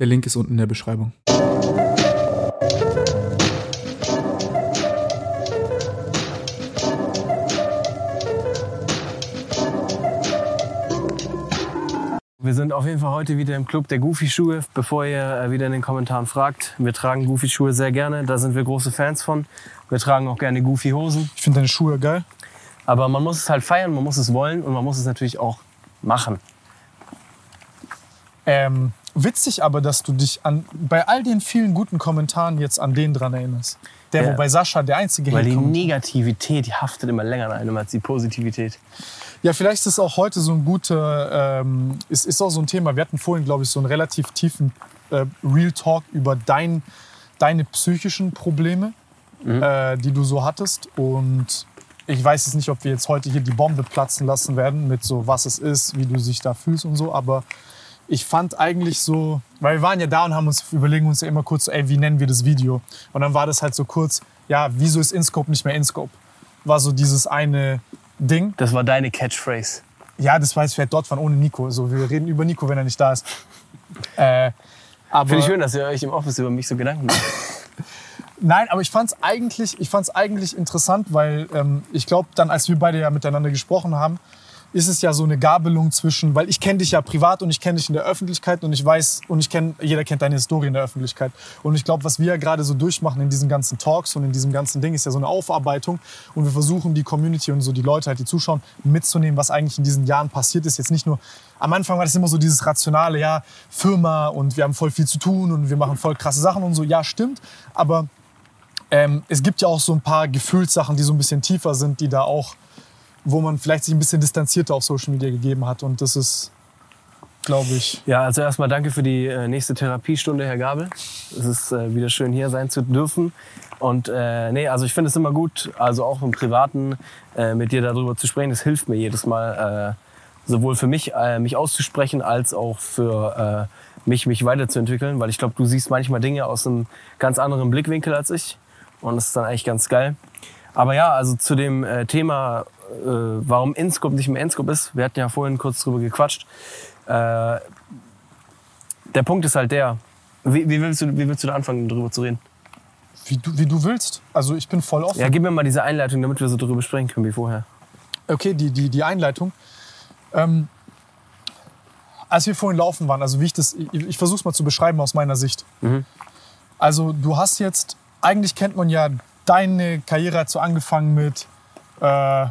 Der Link ist unten in der Beschreibung. Wir sind auf jeden Fall heute wieder im Club der Goofy-Schuhe. Bevor ihr äh, wieder in den Kommentaren fragt, wir tragen Goofy-Schuhe sehr gerne. Da sind wir große Fans von. Wir tragen auch gerne Goofy-Hosen. Ich finde deine Schuhe geil. Aber man muss es halt feiern, man muss es wollen und man muss es natürlich auch machen. Ähm, witzig aber, dass du dich an, bei all den vielen guten Kommentaren jetzt an den dran erinnerst. Der, Ja. wo bei Sascha der einzige Weil die Negativität, die haftet immer länger an einem als die Positivität. Ja, vielleicht ist es auch heute so ein guter, ähm, es ist auch so ein Thema. Wir hatten vorhin, glaube ich, so einen relativ tiefen äh, Real Talk über dein, deine psychischen Probleme, äh, die du so hattest. Und ich weiß jetzt nicht, ob wir jetzt heute hier die Bombe platzen lassen werden mit so, was es ist, wie du dich da fühlst und so. Aber ich fand eigentlich so, weil wir waren ja da und haben uns überlegen uns ja immer kurz, so, ey, wie nennen wir das Video? Und dann war das halt so kurz, ja, wieso ist InScope nicht mehr InScope? War so dieses eine Ding. Das war deine Catchphrase. Ja, das weiß ich vielleicht dort waren ohne Nico. So, wir reden über Nico, wenn er nicht da ist. Äh, aber Finde ich schön, dass ihr euch im Office über mich so Gedanken macht. nein, aber ich fand es eigentlich, ich fand's eigentlich interessant, weil ähm, ich glaube, dann, als wir beide ja miteinander gesprochen haben, ist es ja so eine Gabelung zwischen, weil ich kenne dich ja privat und ich kenne dich in der Öffentlichkeit und ich weiß und ich kenne, jeder kennt deine Historie in der Öffentlichkeit. Und ich glaube, was wir ja gerade so durchmachen in diesen ganzen Talks und in diesem ganzen Ding, ist ja so eine Aufarbeitung und wir versuchen die Community und so die Leute halt, die zuschauen, mitzunehmen, was eigentlich in diesen Jahren passiert ist. Jetzt nicht nur, am Anfang war das immer so dieses rationale, ja, Firma und wir haben voll viel zu tun und wir machen voll krasse Sachen und so. Ja, stimmt, aber ähm, es gibt ja auch so ein paar Gefühlssachen, die so ein bisschen tiefer sind, die da auch, wo man vielleicht sich ein bisschen distanzierter auf Social Media gegeben hat. Und das ist, glaube ich, Ja, also erstmal danke für die äh, nächste Therapiestunde, Herr Gabel. Es ist äh, wieder schön, hier sein zu dürfen. Und äh, nee, also ich finde es immer gut, also auch im Privaten äh, mit dir darüber zu sprechen. Das hilft mir jedes Mal, äh, sowohl für mich, äh, mich auszusprechen, als auch für äh, mich, mich weiterzuentwickeln. Weil ich glaube, du siehst manchmal Dinge aus einem ganz anderen Blickwinkel als ich. Und das ist dann eigentlich ganz geil. Aber ja, also zu dem äh, Thema, warum InScope nicht mehr InScope ist. Wir hatten ja vorhin kurz drüber gequatscht. Äh, der Punkt ist halt der, wie, wie, willst, du, wie willst du da anfangen, darüber zu reden? wie du, wie du willst. Also ich bin voll offen. Ja, gib mir mal diese Einleitung, damit wir so darüber sprechen können wie vorher. Okay, die, die, die Einleitung. Ähm, als wir vorhin laufen waren, also wie ich das, ich, ich versuche es mal zu beschreiben aus meiner Sicht. Also du hast jetzt, eigentlich kennt man ja, deine Karriere hat so angefangen mit, äh,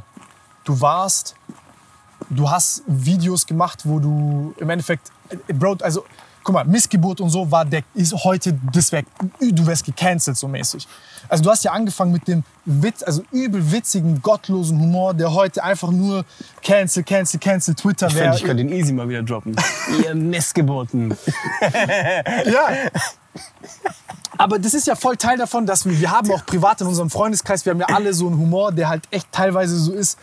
du warst, du hast Videos gemacht, wo du im Endeffekt, äh, Bro, also guck mal, Missgeburt und so war der, ist heute, das wär, du wärst gecancelt so mäßig. Also du hast ja angefangen mit dem Witz, also übel witzigen, gottlosen Humor, der heute einfach nur cancel, cancel, cancel, Twitter Ich wäre. finde, ich könnte ihn easy mal wieder droppen. Ihr Missgeburten. Ja. Aber das ist ja voll Teil davon, dass wir, wir haben auch privat in unserem Freundeskreis, wir haben ja alle so einen Humor, der halt echt teilweise so ist,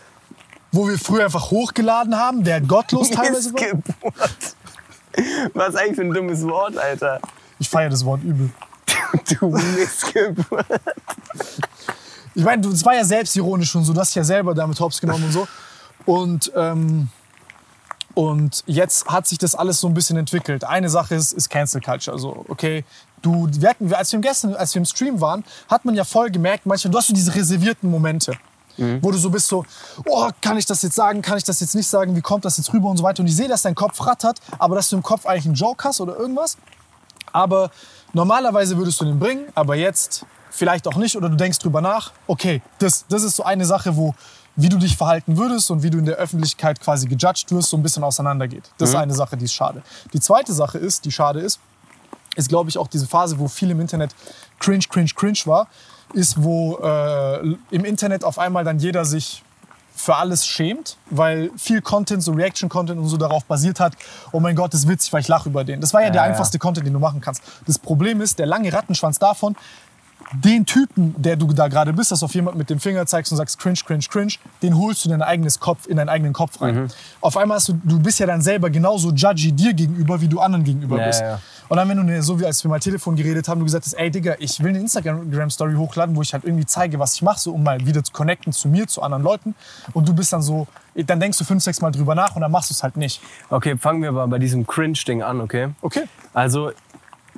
wo wir früher einfach hochgeladen haben, der gottlos teilweise war. Missgeburt. Was eigentlich für ein dummes Wort, Alter. Ich feiere das Wort übel. Du Missgeburt. Ich meine, es war ja selbstironisch und so, du hast dich ja selber damit hops genommen und so. Und, ähm, und jetzt hat sich das alles so ein bisschen entwickelt. Eine Sache ist, ist Cancel Culture. Also, okay, du, wir hatten, als wir gestern, als wir im Stream waren, hat man ja voll gemerkt, manchmal, du hast so diese reservierten Momente. Wo du so bist, so, oh, kann ich das jetzt sagen, kann ich das jetzt nicht sagen, wie kommt das jetzt rüber und so weiter. Und ich sehe, dass dein Kopf rattert, aber dass du im Kopf eigentlich einen Joke hast oder irgendwas. Aber normalerweise würdest du den bringen, aber jetzt vielleicht auch nicht oder du denkst drüber nach. Okay, das, das ist so eine Sache, wo wie du dich verhalten würdest und wie du in der Öffentlichkeit quasi gejudged wirst, so ein bisschen auseinandergeht. Das ist eine Sache, die ist schade. Die zweite Sache ist, die schade ist, ist glaube ich auch diese Phase, wo viel im Internet cringe, cringe, cringe war, ist, wo äh, im Internet auf einmal dann jeder sich für alles schämt, weil viel Content, so Reaction-Content und so darauf basiert hat, oh mein Gott, das ist witzig, weil ich lache über den. Das war ja, der ja. einfachste Content, den du machen kannst. Das Problem ist, der lange Rattenschwanz davon, den Typen, der du da gerade bist, dass du auf jemand mit dem Finger zeigst und sagst cringe, cringe, cringe, den holst du in dein eigenes Kopf, in deinen eigenen Kopf rein. Mhm. Auf einmal hast du, du bist ja dann selber genauso judgy dir gegenüber, wie du anderen gegenüber Ja, bist. ja. Und dann, wenn du, so wie als wir mal Telefon geredet haben, du gesagt hast, ey Digga, ich will eine Instagram-Story hochladen, wo ich halt irgendwie zeige, was ich mache, so, um mal wieder zu connecten zu mir, zu anderen Leuten. Und du bist dann so, dann denkst du fünf, sechs Mal drüber nach und dann machst du es halt nicht. Okay, fangen wir mal bei diesem Cringe-Ding an, okay? Okay. Also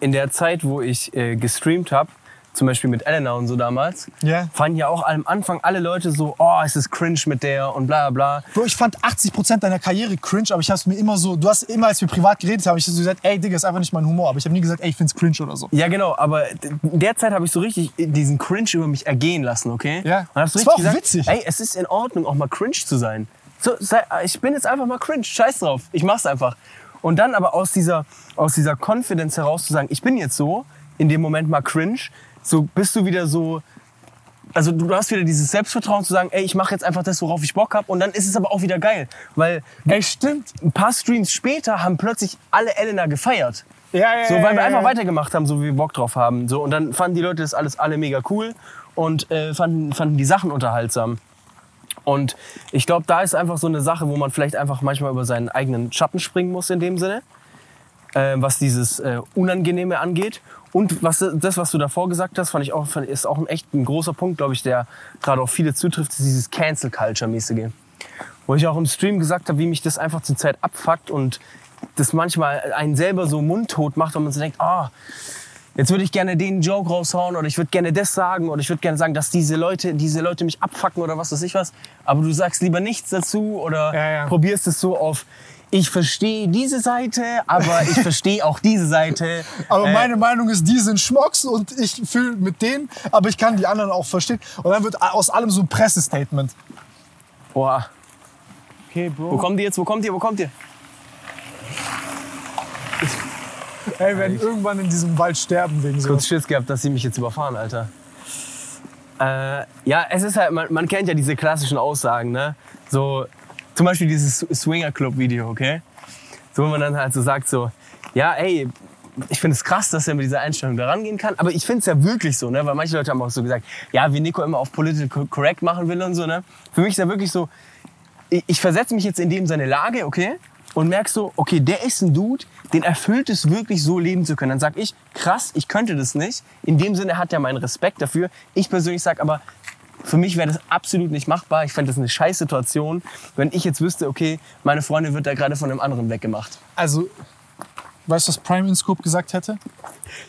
in der Zeit, wo ich äh, gestreamt habe, zum Beispiel mit Elena und so damals, Ja. fanden ja auch am Anfang alle Leute so, oh, es ist cringe mit der und bla bla bla. Bro, ich fand 80% deiner Karriere cringe, aber ich hab's mir immer so, du hast immer, als wir privat geredet haben, ich so gesagt, ey Digga, ist einfach nicht mein Humor. Aber ich habe nie gesagt, ey, ich find's cringe oder so. Ja, genau, aber in der Zeit habe ich so richtig diesen Cringe über mich ergehen lassen, okay? Ja. So Das war auch gesagt, witzig. ey, es ist in Ordnung, auch mal cringe zu sein. So, sei, ich bin jetzt einfach mal cringe, scheiß drauf, ich mach's einfach. Und dann aber aus dieser, aus dieser Confidence heraus zu sagen, ich bin jetzt so, in dem Moment mal cringe, so bist du wieder so, also du hast wieder dieses Selbstvertrauen zu sagen, ey, ich mache jetzt einfach das, worauf ich Bock habe und dann ist es aber auch wieder geil, weil Ey, stimmt. ein paar Streams später haben plötzlich alle Elena gefeiert. Ja, ja, So, weil wir ja, einfach weitergemacht haben, so wie wir Bock drauf haben. So, und dann fanden die Leute das alles alle mega cool und äh, fanden, fanden die Sachen unterhaltsam. Und ich glaube, da ist einfach so eine Sache, wo man vielleicht einfach manchmal über seinen eigenen Schatten springen muss in dem Sinne, äh, was dieses äh, Unangenehme angeht. Und was, das, was du davor gesagt hast, fand ich auch, ist auch ein echt ein großer Punkt, glaube ich, der gerade auf viele zutrifft, ist dieses Cancel-Culture-mäßige. Wo ich auch im Stream gesagt habe, wie mich das einfach zur Zeit abfuckt und das manchmal einen selber so mundtot macht und man so denkt, ah, jetzt würde ich gerne den Joke raushauen oder ich würde gerne das sagen oder ich würde gerne sagen, dass diese Leute, diese Leute mich abfacken oder was weiß ich was. Aber du sagst lieber nichts dazu oder Ja, ja. probierst es so auf, ich verstehe diese Seite, aber ich verstehe auch diese Seite. Aber Äh, meine Meinung ist, die sind Schmocks und ich fühle mit denen, aber ich kann die anderen auch verstehen. Und dann wird aus allem so ein Pressestatement. Boah, Okay, wo Bro. kommt ihr jetzt? Wo kommt ihr? Wo kommt ihr? Ey, wir werden irgendwann in diesem Wald sterben wegen so. Kurz Schiss gehabt, dass sie mich jetzt überfahren, Alter. Äh, ja, es ist halt, man, man kennt ja diese klassischen Aussagen, ne? So, zum Beispiel dieses Swinger Club Video, okay? So, wo man dann halt so sagt, so, ja, ey, ich finde es krass, dass er mit dieser Einstellung da rangehen kann, aber ich finde es ja wirklich so, ne? Weil manche Leute haben auch so gesagt, ja, wie Nico immer auf Political Correct machen will und so, ne? Für mich ist ja wirklich so, ich, ich versetze mich jetzt in dem seine Lage, okay? Und merk so, okay, der ist ein Dude, den erfüllt es wirklich so leben zu können. Dann sag ich, krass, ich könnte das nicht. In dem Sinne hat er meinen Respekt dafür. Ich persönlich sag aber, für mich wäre das absolut nicht machbar. Ich fände das eine scheiß Situation, wenn ich jetzt wüsste, okay, meine Freundin wird da gerade von einem anderen weggemacht. Also, weißt du, was Prime in Scope gesagt hätte?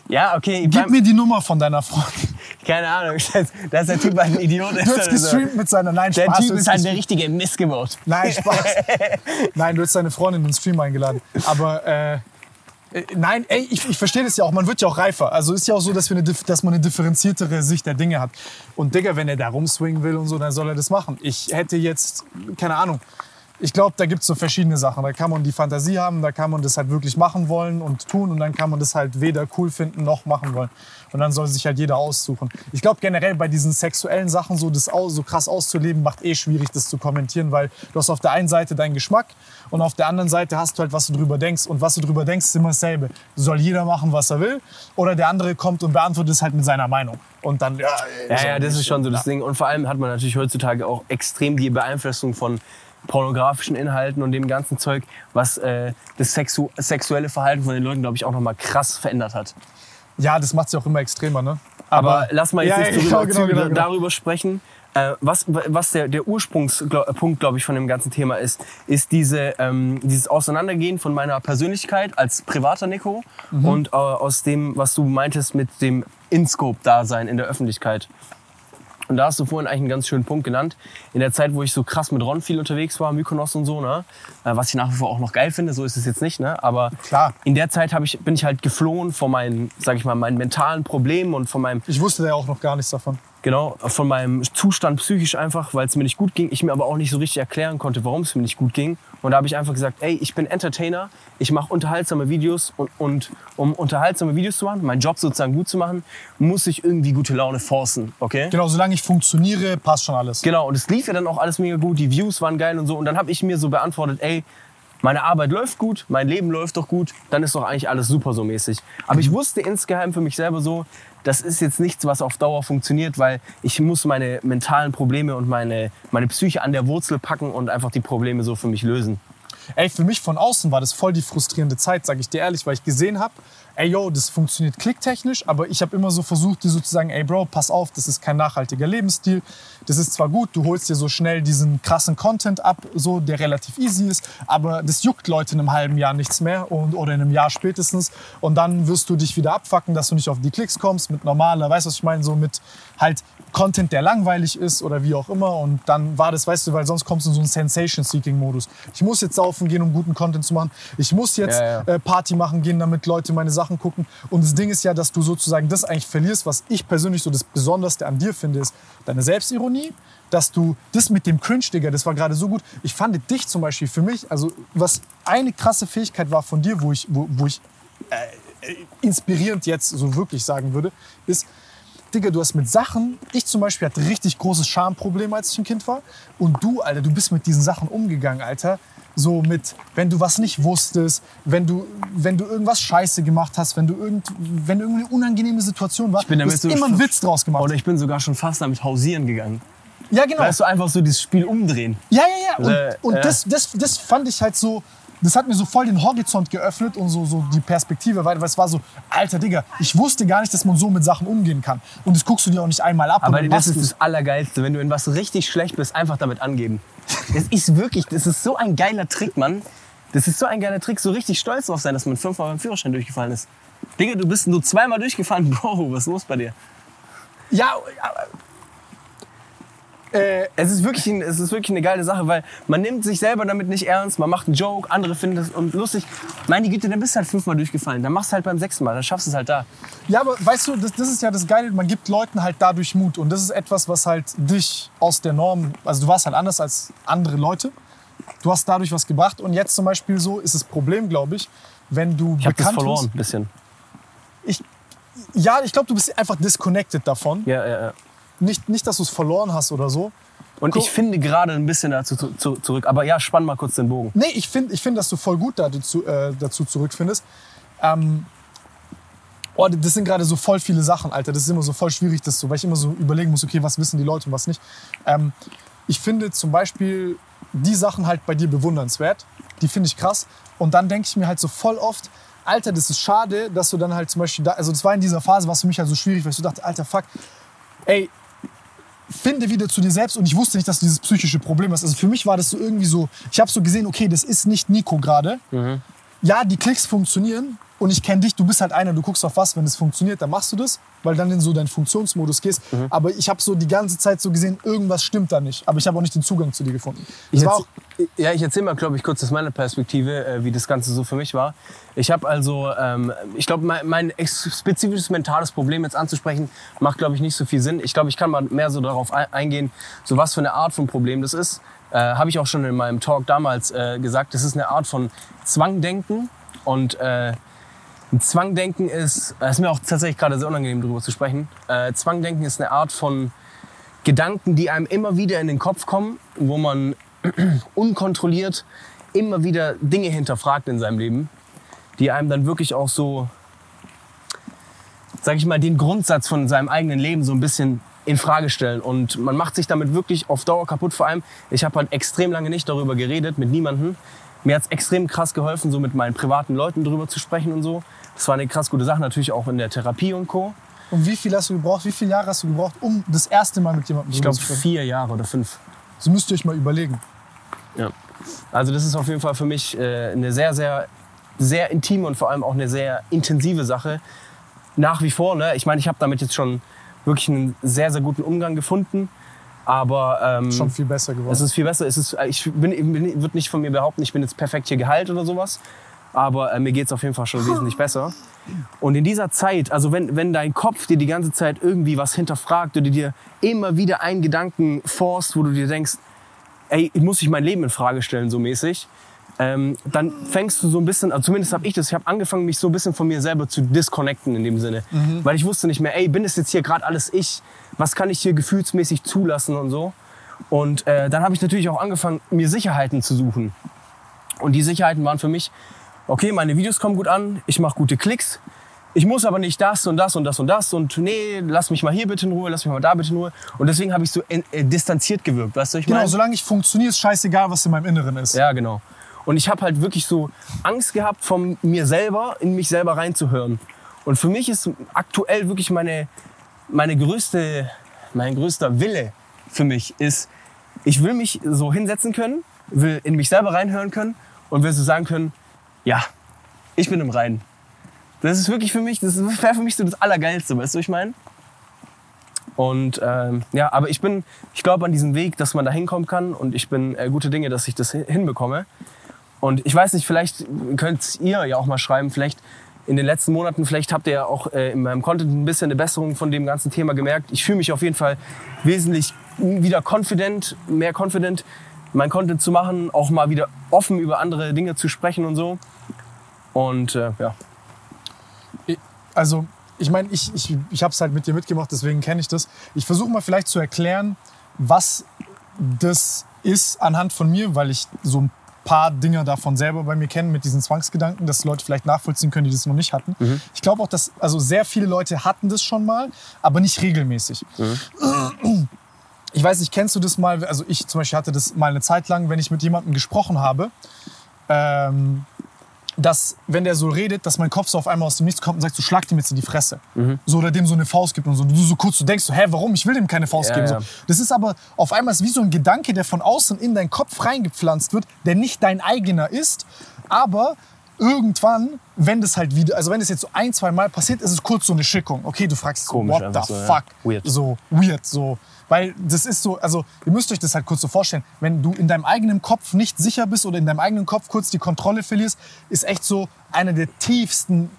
Ja, okay, Gib mir die Nummer von deiner Freundin. keine Ahnung, das, das ist der Typ ein Idiot. Du hast gestreamt mit seiner Nein, Der Spaß, Typ du ist halt der richtige Missgeburt. Nein, Spaß. Nein, du hast deine Freundin in den Stream eingeladen. Aber äh, nein, ey, ich, ich verstehe das ja auch. Man wird ja auch reifer. Also ist ja auch so, dass, wir eine, dass man eine differenziertere Sicht der Dinge hat. Und Digga, wenn er da rumswingen will und so, dann soll er das machen. Ich hätte jetzt, keine Ahnung. Ich glaube, da gibt es so verschiedene Sachen. Da kann man die Fantasie haben, da kann man das halt wirklich machen wollen und tun und dann kann man das halt weder cool finden noch machen wollen. Und dann soll sich halt jeder aussuchen. Ich glaube generell bei diesen sexuellen Sachen so das so krass auszuleben, macht eh schwierig, das zu kommentieren, weil du hast auf der einen Seite deinen Geschmack und auf der anderen Seite hast du halt, was du drüber denkst. Und was du drüber denkst, ist immer dasselbe. Soll jeder machen, was er will? Oder der andere kommt und beantwortet es halt mit seiner Meinung. Und dann, ja, Ja, ja, das nicht. ist schon so das Ding. Und vor allem hat man natürlich heutzutage auch extrem die Beeinflussung von pornografischen Inhalten und dem ganzen Zeug, was äh, das sexu sexuelle Verhalten von den Leuten, glaube ich, auch nochmal krass verändert hat. Ja, das macht es ja auch immer extremer, ne? Aber, lass mal jetzt Ja, nicht darüber, genau, genau, genau. darüber sprechen. Äh, was, was der, der Ursprungspunkt, glaube ich, von dem ganzen Thema ist, ist diese, ähm, dieses Auseinandergehen von meiner Persönlichkeit als privater Nico Mhm. und äh, aus dem, was du meintest mit dem In-Scope-Dasein in der Öffentlichkeit. Und da hast du vorhin eigentlich einen ganz schönen Punkt genannt. In der Zeit, wo ich so krass mit Ron viel unterwegs war, Mykonos und so, ne? Äh, was ich nach wie vor auch noch geil finde, so ist es jetzt nicht, ne? Aber Klar. in der Zeit ich, bin ich halt geflohen vor meinen, sag ich mal, meinen mentalen Problemen und von meinem Ich wusste ja auch noch gar nichts davon. Genau, von meinem Zustand psychisch einfach, weil es mir nicht gut ging. Ich mir aber auch nicht so richtig erklären konnte, warum es mir nicht gut ging. Und da habe ich einfach gesagt, ey, ich bin Entertainer, ich mache unterhaltsame Videos und, und um unterhaltsame Videos zu machen, meinen Job sozusagen gut zu machen, muss ich irgendwie gute Laune forcen, okay? Genau, solange ich funktioniere, passt schon alles. Genau, und es lief ja dann auch alles mega gut, die Views waren geil und so. Und dann habe ich mir so beantwortet, ey, meine Arbeit läuft gut, mein Leben läuft doch gut, dann ist doch eigentlich alles super so mäßig. Aber ich wusste insgeheim für mich selber so, das ist jetzt nichts, was auf Dauer funktioniert, weil ich muss meine mentalen Probleme und meine, meine Psyche an der Wurzel packen und einfach die Probleme so für mich lösen. Ey, für mich von außen war das voll die frustrierende Zeit, sage ich dir ehrlich, weil ich gesehen habe, ey yo, das funktioniert klicktechnisch, aber ich habe immer so versucht, dir so zu sagen, ey Bro, pass auf, das ist kein nachhaltiger Lebensstil. Das ist zwar gut, du holst dir so schnell diesen krassen Content ab, so der relativ easy ist, aber das juckt Leute in einem halben Jahr nichts mehr und, oder in einem Jahr spätestens und dann wirst du dich wieder abfacken, dass du nicht auf die Klicks kommst mit normaler, weißt du, was ich meine, so mit halt Content, der langweilig ist oder wie auch immer. Und dann war das, weißt du, weil sonst kommst du in so einen Sensation-Seeking-Modus. Ich muss jetzt saufen gehen, um guten Content zu machen. Ich muss jetzt Ja, ja. Äh, Party machen gehen, damit Leute meine Sachen gucken. Und das Ding ist ja, dass du sozusagen das eigentlich verlierst, was ich persönlich so das Besonderste an dir finde, ist deine Selbstironie. Dass du das mit dem Cringe, Digga, das war gerade so gut. Ich fand dich zum Beispiel für mich, also was eine krasse Fähigkeit war von dir, wo ich, wo, wo ich äh, äh, inspirierend jetzt so wirklich sagen würde, ist, Digga, du hast mit Sachen, ich zum Beispiel hatte richtig großes Schamproblem, als ich ein Kind war. Und du, Alter, du bist mit diesen Sachen umgegangen, Alter. So mit, wenn du was nicht wusstest, wenn du, wenn du irgendwas scheiße gemacht hast, wenn du irgend, wenn irgendeine unangenehme Situation war, bin du hast immer einen Witz draus gemacht. Oder ich bin sogar schon fast damit hausieren gegangen. ja, genau. Weißt du, einfach so dieses Spiel umdrehen. Ja, ja, ja. Und, Äh, und ja. Das, das, das fand ich halt so, das hat mir so voll den Horizont geöffnet und so, so die Perspektive, weil, weil es war so, alter Digga, ich wusste gar nicht, dass man so mit Sachen umgehen kann. Und das guckst du dir auch nicht einmal ab. Aber das ist das Allergeilste, wenn du in was richtig schlecht bist, einfach damit angeben. Das ist wirklich, das ist so ein geiler Trick, Mann. Das ist so ein geiler Trick, so richtig stolz drauf sein, dass man fünfmal beim Führerschein durchgefallen ist. Digga, du bist nur zweimal durchgefallen. Bro, was ist los bei dir? Ja, aber, äh, Es ist, wirklich ein, es ist wirklich eine geile Sache, weil man nimmt sich selber damit nicht ernst, man macht einen Joke, andere finden das und lustig. Meine Güte, dann bist du halt fünfmal durchgefallen. Dann machst du halt beim sechsten Mal, dann schaffst du es halt da. ja, aber weißt du, das, das ist ja das Geile, man gibt Leuten halt dadurch Mut. Und das ist etwas, was halt dich aus der Norm, also du warst halt anders als andere Leute. Du hast dadurch was gebracht. Und jetzt zum Beispiel so ist das Problem, glaube ich, wenn du Ich hab das bekannt verloren, wirst. ein bisschen. Ich, ja, ich glaube, du bist einfach disconnected davon. Ja, ja, ja. Nicht, nicht dass du es verloren hast oder so. Und ich finde gerade ein bisschen dazu zu, zu, zurück. Aber ja, spann mal kurz den Bogen. Nee, ich finde, ich find, dass du voll gut dazu, äh, dazu zurückfindest. Ähm, oh, das sind gerade so voll viele Sachen, Alter. Das ist immer so voll schwierig, das so, weil ich immer so überlegen muss, okay, was wissen die Leute und was nicht. Ähm, ich finde zum Beispiel die Sachen halt bei dir bewundernswert. Die finde ich krass. Und dann denke ich mir halt so voll oft, Alter, das ist schade, dass du dann halt zum Beispiel da, also das war in dieser Phase, was für mich halt so schwierig, weil ich so dachte, Alter, fuck, ey, finde wieder zu dir selbst und ich wusste nicht, dass du dieses psychische Problem hast. Also für mich war das so irgendwie so, ich habe so gesehen, okay, das ist nicht Nico gerade. Ja, die Klicks funktionieren und ich kenne dich, du bist halt einer, du guckst auf was, wenn es funktioniert, dann machst du das, weil dann in so deinen Funktionsmodus gehst. Aber ich habe so die ganze Zeit so gesehen, irgendwas stimmt da nicht. Aber ich habe auch nicht den Zugang zu dir gefunden. Das Ich war auch, ja, ich erzähle mal, glaube ich, kurz aus meiner Perspektive, äh, wie das Ganze so für mich war. Ich habe also, ähm, ich glaube, mein, mein spezifisches mentales Problem jetzt anzusprechen, macht, glaube ich, nicht so viel Sinn. Ich glaube, ich kann mal mehr so darauf ein- eingehen, so was für eine Art von Problem das ist. Äh, habe ich auch schon in meinem Talk damals äh, gesagt, das ist eine Art von Zwangdenken und äh, Zwangdenken ist, es ist mir auch tatsächlich gerade sehr unangenehm darüber zu sprechen. Äh, Zwangdenken ist eine Art von Gedanken, die einem immer wieder in den Kopf kommen, wo man unkontrolliert immer wieder Dinge hinterfragt in seinem Leben, die einem dann wirklich auch so, sag ich mal, den Grundsatz von seinem eigenen Leben so ein bisschen in Frage stellen. Und man macht sich damit wirklich auf Dauer kaputt. Vor allem, ich habe halt extrem lange nicht darüber geredet, mit niemandem. Mir hat's extrem krass geholfen, so mit meinen privaten Leuten drüber zu sprechen und so. Das war eine krass gute Sache, natürlich auch in der Therapie und Co. Und wie viel hast du gebraucht? Wie viele Jahre hast du gebraucht, um das erste Mal mit jemandem Ich glaube zu sprechen? vier Jahre oder fünf. So müsst ihr euch mal überlegen. Ja. Also das ist auf jeden Fall für mich äh, eine sehr, sehr, sehr intime und vor allem auch eine sehr intensive Sache. Nach wie vor, ne? Ich meine, ich habe damit jetzt schon wirklich einen sehr, sehr guten Umgang gefunden. Aber ähm, Schon viel besser geworden. es ist viel besser. Es ist, ich bin, bin, würde nicht von mir behaupten, ich bin jetzt perfekt hier geheilt oder sowas. Aber äh, mir geht es auf jeden Fall schon wesentlich besser. Und in dieser Zeit, also wenn, wenn dein Kopf dir die ganze Zeit irgendwie was hinterfragt oder dir immer wieder einen Gedanken forst, wo du dir denkst, ey, muss ich mein Leben in Frage stellen, so mäßig, ähm, dann fängst du so ein bisschen, also zumindest habe ich das, ich habe angefangen, mich so ein bisschen von mir selber zu disconnecten in dem Sinne. Weil ich wusste nicht mehr, ey, bin es jetzt hier gerade alles ich? Was kann ich hier gefühlsmäßig zulassen und so? Und äh, dann habe ich natürlich auch angefangen, mir Sicherheiten zu suchen. Und die Sicherheiten waren für mich, okay, meine Videos kommen gut an, ich mache gute Klicks. Ich muss aber nicht das und das und das und das und nee, lass mich mal hier bitte in Ruhe, lass mich mal da bitte in Ruhe. Und deswegen habe ich so äh, äh, distanziert gewirkt, weißt du, ich genau, meine? solange ich funktioniere, ist scheißegal, was in meinem Inneren ist. Ja, genau. Und ich habe halt wirklich so Angst gehabt, von mir selber in mich selber reinzuhören. Und für mich ist aktuell wirklich meine, meine größte, mein größter Wille für mich ist, ich will mich so hinsetzen können, will in mich selber reinhören können und will so sagen können, ja, ich bin im Reinen. Das ist wirklich für mich, das wäre für mich so das Allergeilste, weißt du, ich meine? Und ähm, ja, aber ich bin, ich glaube an diesem Weg, dass man da hinkommen kann und ich bin äh, gute Dinge, dass ich das hin- hinbekomme. Und ich weiß nicht, vielleicht könnt ihr ja auch mal schreiben, vielleicht in den letzten Monaten, vielleicht habt ihr ja auch äh, in meinem Content ein bisschen eine Besserung von dem ganzen Thema gemerkt. Ich fühle mich auf jeden Fall wesentlich wieder confident, mehr confident, mein Content zu machen, auch mal wieder offen über andere Dinge zu sprechen und so. Und äh, ja, Also, ich meine, ich, ich, ich habe es halt mit dir mitgemacht, deswegen kenne ich das. Ich versuche mal vielleicht zu erklären, was das ist anhand von mir, weil ich so ein paar Dinge davon selber bei mir kenne mit diesen Zwangsgedanken, dass Leute vielleicht nachvollziehen können, die das noch nicht hatten. Ich glaube auch, dass also sehr viele Leute hatten das schon mal, aber nicht regelmäßig. Ich weiß nicht, kennst du das mal? Also ich zum Beispiel hatte das mal eine Zeit lang, wenn ich mit jemandem gesprochen habe, ähm, dass, wenn der so redet, dass mein Kopf so auf einmal aus dem Nichts kommt und sagt, so schlag dem jetzt in die Fresse. So, oder dem so eine Faust gibt und so. Du so kurz so denkst, so, hä, warum? Ich will dem keine Faust Ja, geben. So. Das ist aber auf einmal ist wie so ein Gedanke, der von außen in deinen Kopf reingepflanzt wird, der nicht dein eigener ist, aber irgendwann, wenn das halt wieder, also wenn das jetzt so ein, zwei Mal passiert, ist es kurz so eine Schickung. Okay, du fragst so, Komisch what the so, ja. fuck? Weird. So, weird, so. Weil das ist so, also ihr müsst euch das halt kurz so vorstellen, wenn du in deinem eigenen Kopf nicht sicher bist oder in deinem eigenen Kopf kurz die Kontrolle verlierst, ist echt so eine der tiefsten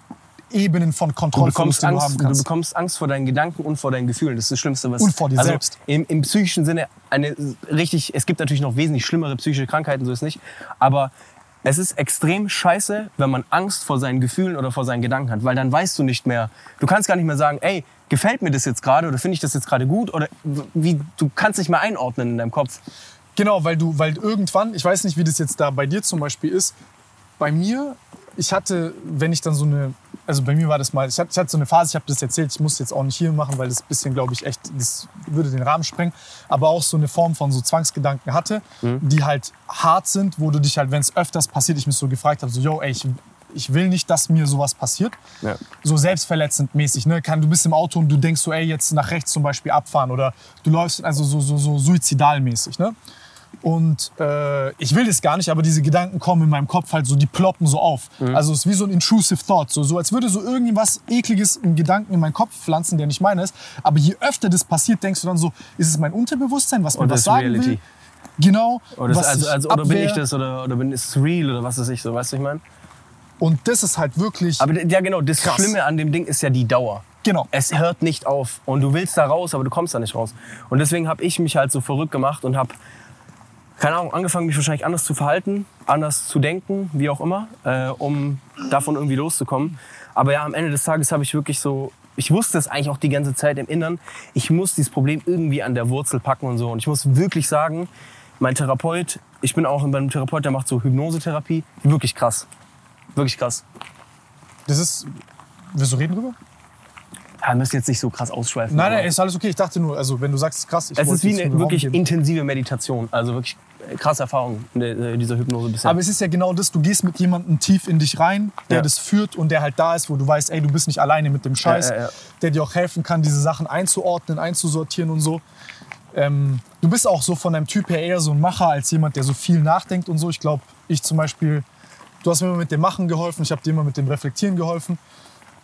Ebenen von Du die du Angst, haben du kannst. bekommst Angst vor deinen Gedanken und vor deinen Gefühlen. Das ist das Schlimmste, was... Und vor dir also selbst. Im, Im psychischen Sinne eine richtig... Es gibt natürlich noch wesentlich schlimmere psychische Krankheiten, so ist nicht. Aber es ist extrem scheiße, wenn man Angst vor seinen Gefühlen oder vor seinen Gedanken hat. Weil dann weißt du nicht mehr... Du kannst gar nicht mehr sagen, ey, gefällt mir das jetzt gerade oder finde ich das jetzt gerade gut? Oder wie... Du kannst nicht mehr einordnen in deinem Kopf. Genau, weil du, weil irgendwann, ich weiß nicht, wie das jetzt da bei dir zum Beispiel ist. Bei mir, ich hatte, wenn ich dann so eine, also bei mir war das mal, ich hatte, ich hatte so eine Phase, ich habe das erzählt, ich muss jetzt auch nicht hier machen, weil das ein bisschen, glaube ich, echt, das würde den Rahmen sprengen, aber auch so eine Form von so Zwangsgedanken hatte, die halt hart sind, wo du dich halt, wenn es öfters passiert, ich mich so gefragt habe, so, yo, ey, ich, ich will nicht, dass mir sowas passiert. Ja. So selbstverletzend mäßig, ne? Kann, du bist im Auto und du denkst so, ey, jetzt nach rechts zum Beispiel abfahren oder du läufst, also so, so, so suizidalmäßig, ne? Und äh, ich will das gar nicht, aber diese Gedanken kommen in meinem Kopf halt so, die ploppen so auf. Also es ist wie so ein intrusive thought, so, so als würde so irgendwas ekliges, einen Gedanken in meinen Kopf pflanzen, der nicht meiner ist. Aber je öfter das passiert, denkst du dann so, ist es mein Unterbewusstsein, was mir ist sagen Reality? will? Genau. Oder, was ist, also, also, oder bin ich das oder, oder bin, ist es real oder was weiß ich so, weißt du, ich meine? Und das ist halt wirklich, Aber ja, genau, das Krass. Schlimme an dem Ding ist ja die Dauer. genau. Es hört nicht auf und du willst da raus, aber du kommst da nicht raus. Und deswegen habe ich mich halt so verrückt gemacht und habe, keine Ahnung, angefangen, mich wahrscheinlich anders zu verhalten, anders zu denken, wie auch immer, äh, um davon irgendwie loszukommen. Aber ja, am Ende des Tages habe ich wirklich so, ich wusste es eigentlich auch die ganze Zeit im Innern, ich muss dieses Problem irgendwie an der Wurzel packen und so. Und ich muss wirklich sagen, mein Therapeut, ich bin auch bei einem Therapeut, der macht so Hypnosetherapie, wirklich krass. Wirklich krass. Das ist, willst du reden drüber? Wir müssen jetzt nicht so krass ausschweifen. Nein, nein, ist alles okay. Ich dachte nur, also wenn du sagst, es ist krass, ich es ist wie eine wirklich intensive Meditation. Also wirklich äh, krasse Erfahrung in äh, dieser Hypnose bisher. Aber es ist ja genau das, du gehst mit jemandem tief in dich rein, der Ja. das führt und der halt da ist, wo du weißt, ey, du bist nicht alleine mit dem Scheiß, ja, ja. der dir auch helfen kann, diese Sachen einzuordnen, einzusortieren und so. Ähm, du bist auch so von deinem Typ her eher so ein Macher als jemand, der so viel nachdenkt und so. Ich glaube, ich zum Beispiel, du hast mir immer mit dem Machen geholfen, ich habe dir immer mit dem Reflektieren geholfen.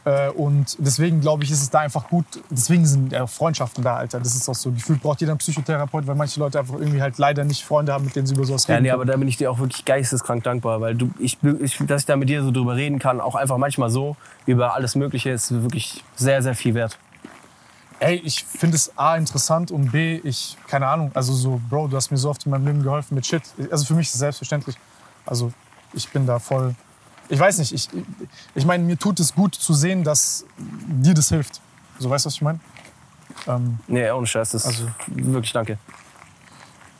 Äh, und deswegen glaube ich, ist es da einfach gut. Deswegen sind ja Freundschaften da, Alter. Das ist auch so. Gefühlt braucht jeder einen Psychotherapeut, weil manche Leute einfach irgendwie halt leider nicht Freunde haben, mit denen sie über sowas Ja, reden. nee, können. aber da bin ich dir auch wirklich geisteskrank dankbar, weil du, ich, ich, dass ich da mit dir so drüber reden kann, auch einfach manchmal so über alles Mögliche, ist wirklich sehr, sehr viel wert. Ey, ich finde es A interessant und B, ich, keine Ahnung, also so, Bro, du hast mir so oft in meinem Leben geholfen mit Shit. Also für mich ist es selbstverständlich. Also ich bin da voll. Ich weiß nicht, ich, ich meine, mir tut es gut zu sehen, dass dir das hilft. So, weißt du, was ich meine? Ähm, Nee, ohne Scheiß, das Also- wirklich danke.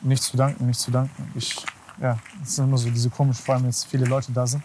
nicht zu danken, nicht zu danken. Ich, ja, es sind immer so diese komisch, vor allem jetzt viele Leute da sind.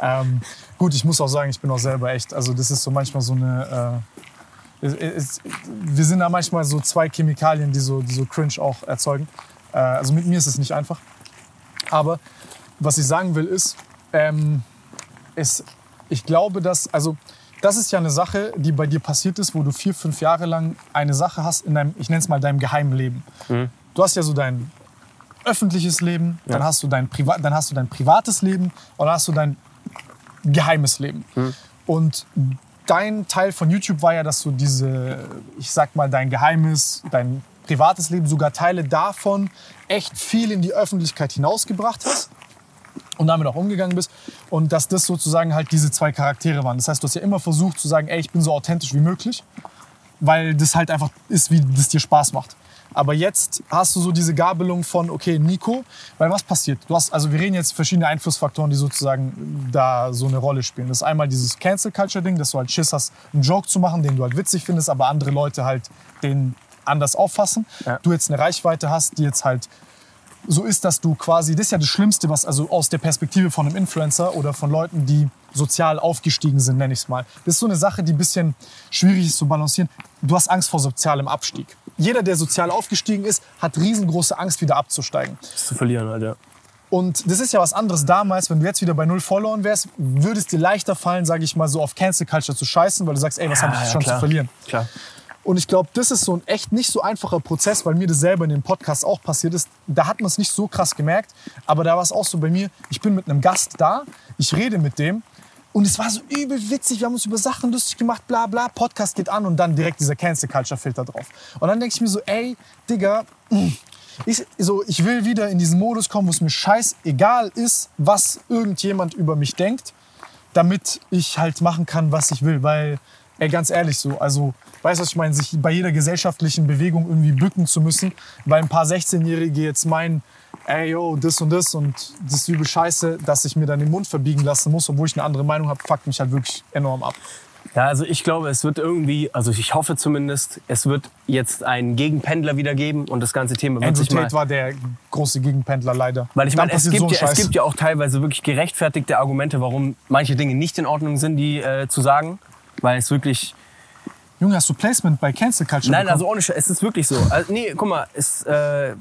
Ähm, gut, ich muss auch sagen, ich bin auch selber echt. Also das ist so manchmal so eine. Äh, es, es, wir sind da manchmal so zwei Chemikalien, die so, die so cringe auch erzeugen. Äh, also mit mir ist es nicht einfach. Aber was ich sagen will ist, ähm, es, ich glaube, dass also das ist ja eine Sache, die bei dir passiert ist, wo du vier, fünf Jahre lang eine Sache hast in deinem, ich nenne es mal deinem geheimen Leben. Du hast ja so dein öffentliches Leben, dann, hast du dein Priva dann hast du dein privates Leben und dann hast du dein geheimes Leben. Und dein Teil von YouTube war ja, dass du diese, ich sag mal, dein geheimes, dein privates Leben, sogar Teile davon echt viel in die Öffentlichkeit hinausgebracht hast und damit auch umgegangen bist und dass das sozusagen halt diese zwei Charaktere waren. Das heißt, du hast ja immer versucht zu sagen, ey, ich bin so authentisch wie möglich, weil das halt einfach ist, wie das dir Spaß macht. Aber jetzt hast du so diese Gabelung von, okay, Nico, weil was passiert? Du hast, also wir reden jetzt verschiedene Einflussfaktoren, die sozusagen da so eine Rolle spielen. Das ist einmal dieses Cancel Culture Ding, dass du halt Schiss hast, einen Joke zu machen, den du halt witzig findest, aber andere Leute halt den anders auffassen. Ja. Du jetzt eine Reichweite hast, die jetzt halt so ist, dass du quasi, das ist ja das Schlimmste, was also aus der Perspektive von einem Influencer oder von Leuten, die sozial aufgestiegen sind, nenne ich es mal. Das ist so eine Sache, die ein bisschen schwierig ist zu balancieren. Du hast Angst vor sozialem Abstieg. Jeder, der sozial aufgestiegen ist, hat riesengroße Angst, wieder abzusteigen. Das zu verlieren, Alter. Und das ist ja was anderes damals, wenn du jetzt wieder bei null Followern wärst, würde es dir leichter fallen, sage ich mal, so auf Cancel Culture zu scheißen, weil du sagst, ey, was habe ich schon klar. zu verlieren? Klar. Und ich glaube, das ist so ein echt nicht so einfacher Prozess, weil mir das selber in dem Podcast auch passiert ist. Da hat man es nicht so krass gemerkt, aber da war es auch so bei mir. Ich bin mit einem Gast da, ich rede mit dem und es war so übel witzig. Wir haben uns über Sachen lustig gemacht, bla bla. Podcast geht an und dann direkt dieser Cancel Culture Filter drauf. Und dann denke ich mir so, ey, Digga, ich, so, ich will wieder in diesen Modus kommen, wo es mir scheißegal ist, was irgendjemand über mich denkt, damit ich halt machen kann, was ich will. Weil, ey, ganz ehrlich so, also, weißt du, was ich meine, sich bei jeder gesellschaftlichen Bewegung irgendwie bücken zu müssen, weil ein paar 16-Jährige jetzt meinen, ey, yo, das und das und das ist übel scheiße, dass ich mir dann den Mund verbiegen lassen muss, obwohl ich eine andere Meinung habe, fuckt mich halt wirklich enorm ab. Ja, also ich glaube, es wird irgendwie, also ich hoffe zumindest, es wird jetzt einen Gegenpendler wieder geben und das ganze Thema wird Andrew sich mal... Tate war der große Gegenpendler leider. Weil ich meine, es gibt, so ja, es gibt ja auch teilweise wirklich gerechtfertigte Argumente, warum manche Dinge nicht in Ordnung sind, die äh, zu sagen. Weil es wirklich. Junge, hast du Placement bei Cancel Culture Nein, bekommen? also ohne Sch es ist wirklich so. Also, nee, guck mal, es, äh,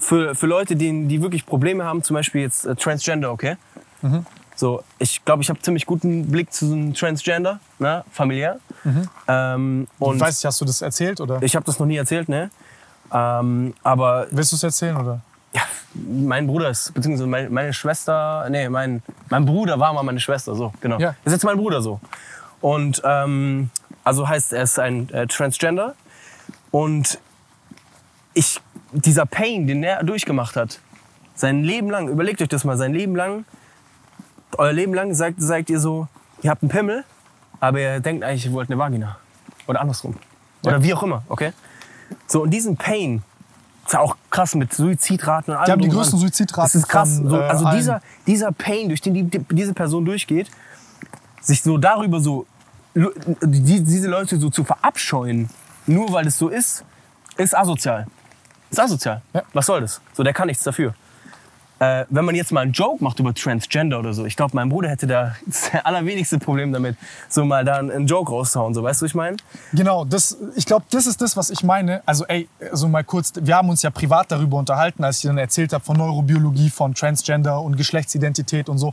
für, für Leute, die, die wirklich Probleme haben, zum Beispiel jetzt äh, Transgender, okay? Mhm. So, ich glaube, ich habe ziemlich guten Blick zu so einem Transgender, ne, familiär. Ähm, und ich weiß nicht, hast du das erzählt oder? ich habe das noch nie erzählt, ne? Ähm, aber Willst du es erzählen oder? ja, mein Bruder ist, beziehungsweise meine, meine Schwester, nee, mein, mein Bruder war mal meine Schwester, so, genau. Ja. Ist jetzt mein Bruder so. Und, ähm, also heißt, er ist ein äh, Transgender. Und ich, dieser Pain, den er durchgemacht hat, sein Leben lang, überlegt euch das mal, sein Leben lang, euer Leben lang sagt, sagt ihr so, ihr habt einen Pimmel, aber ihr denkt eigentlich, ihr wollt eine Vagina. Oder andersrum. Oder wie auch immer, okay? So, und diesen Pain, ist ja auch krass mit Suizidraten und allem. Die haben die größten. Suizidraten Das ist krass. von, so, äh, also allen. dieser, dieser Pain, durch den die, die, diese Person durchgeht, sich so darüber so, die, diese Leute so zu verabscheuen, nur weil es so ist, ist asozial. Ist asozial. Ja. Was soll das? So, der kann nichts dafür. Äh, wenn man jetzt mal einen Joke macht über Transgender oder so, ich glaube, mein Bruder hätte da das allerwenigste Problem damit, so mal da einen Joke rauszuhauen. So, weißt du, was ich meine? Genau, das, ich glaube, das ist das, was ich meine. Also, ey, so mal kurz, wir haben uns ja privat darüber unterhalten, als ich dann erzählt habe von Neurobiologie, von Transgender und Geschlechtsidentität und so.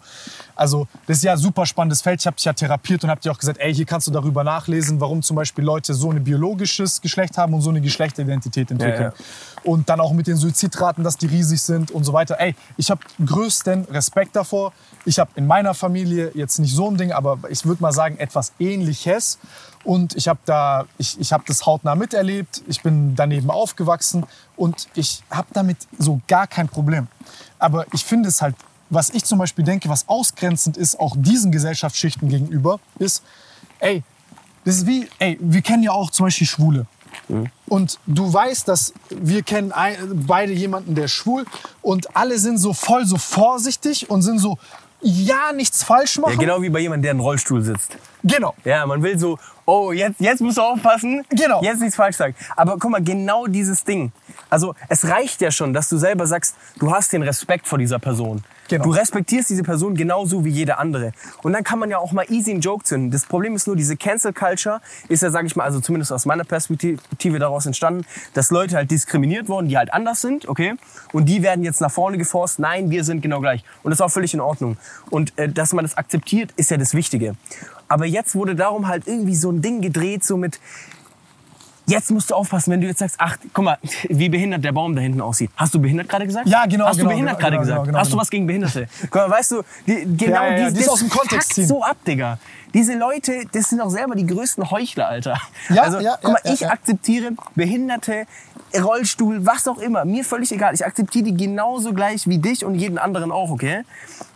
Also, das ist ja ein super spannendes Feld. Ich habe dich ja therapiert und habe dir auch gesagt, ey, hier kannst du darüber nachlesen, warum zum Beispiel Leute so ein biologisches Geschlecht haben und so eine Geschlechtsidentität entwickeln. Ja, Und dann auch mit den Suizidraten, dass die riesig sind und so weiter. Ey, ich habe größten Respekt davor. Ich habe in meiner Familie jetzt nicht so ein Ding, aber ich würde mal sagen, etwas Ähnliches. Und ich habe da, ich, ich habe das hautnah miterlebt. Ich bin daneben aufgewachsen und ich habe damit so gar kein Problem. Aber ich finde es halt, was ich zum Beispiel denke, was ausgrenzend ist, auch diesen Gesellschaftsschichten gegenüber, ist, ey, das ist wie, ey, wir kennen ja auch zum Beispiel Schwule. Und du weißt, dass wir kennen ein, beide jemanden, der ist schwul und alle sind so voll so vorsichtig und sind so, ja, nichts falsch machen. Ja, genau wie bei jemandem, der im Rollstuhl sitzt. Genau. Ja, man will so, oh, jetzt, jetzt musst du aufpassen. Genau. Jetzt nichts falsch sagen. Aber guck mal, genau dieses Ding. Also, es reicht ja schon, dass du selber sagst, du hast den Respekt vor dieser Person. Genau. Du respektierst diese Person genauso wie jede andere. Und dann kann man ja auch mal easy einen Joke zünden. Das Problem ist nur, diese Cancel Culture ist ja, sag ich mal, also zumindest aus meiner Perspektive daraus entstanden, dass Leute halt diskriminiert wurden, die halt anders sind, okay? Und die werden jetzt nach vorne geforst, nein, wir sind genau gleich. Und das ist auch völlig in Ordnung. Und äh, dass man das akzeptiert, ist ja das Wichtige. Aber jetzt wurde darum halt irgendwie so ein Ding gedreht, so mit, jetzt musst du aufpassen, wenn du jetzt sagst, ach, guck mal, wie behindert der Baum da hinten aussieht. Hast du behindert gerade gesagt? Ja, genau, Hast genau, du behindert genau, gerade genau, gesagt? genau, Hast du genau. was gegen Behinderte? Guck mal, weißt du, die, genau Ja, ja, ja, die ist das aus dem Kontext ziehen. so ab, Digga. Diese Leute, das sind auch selber die größten Heuchler, Alter. Ja, also, ja, guck mal, ich akzeptiere Behinderte, Rollstuhl, was auch immer. Mir völlig egal. Ich akzeptiere die genauso gleich wie dich und jeden anderen auch, okay?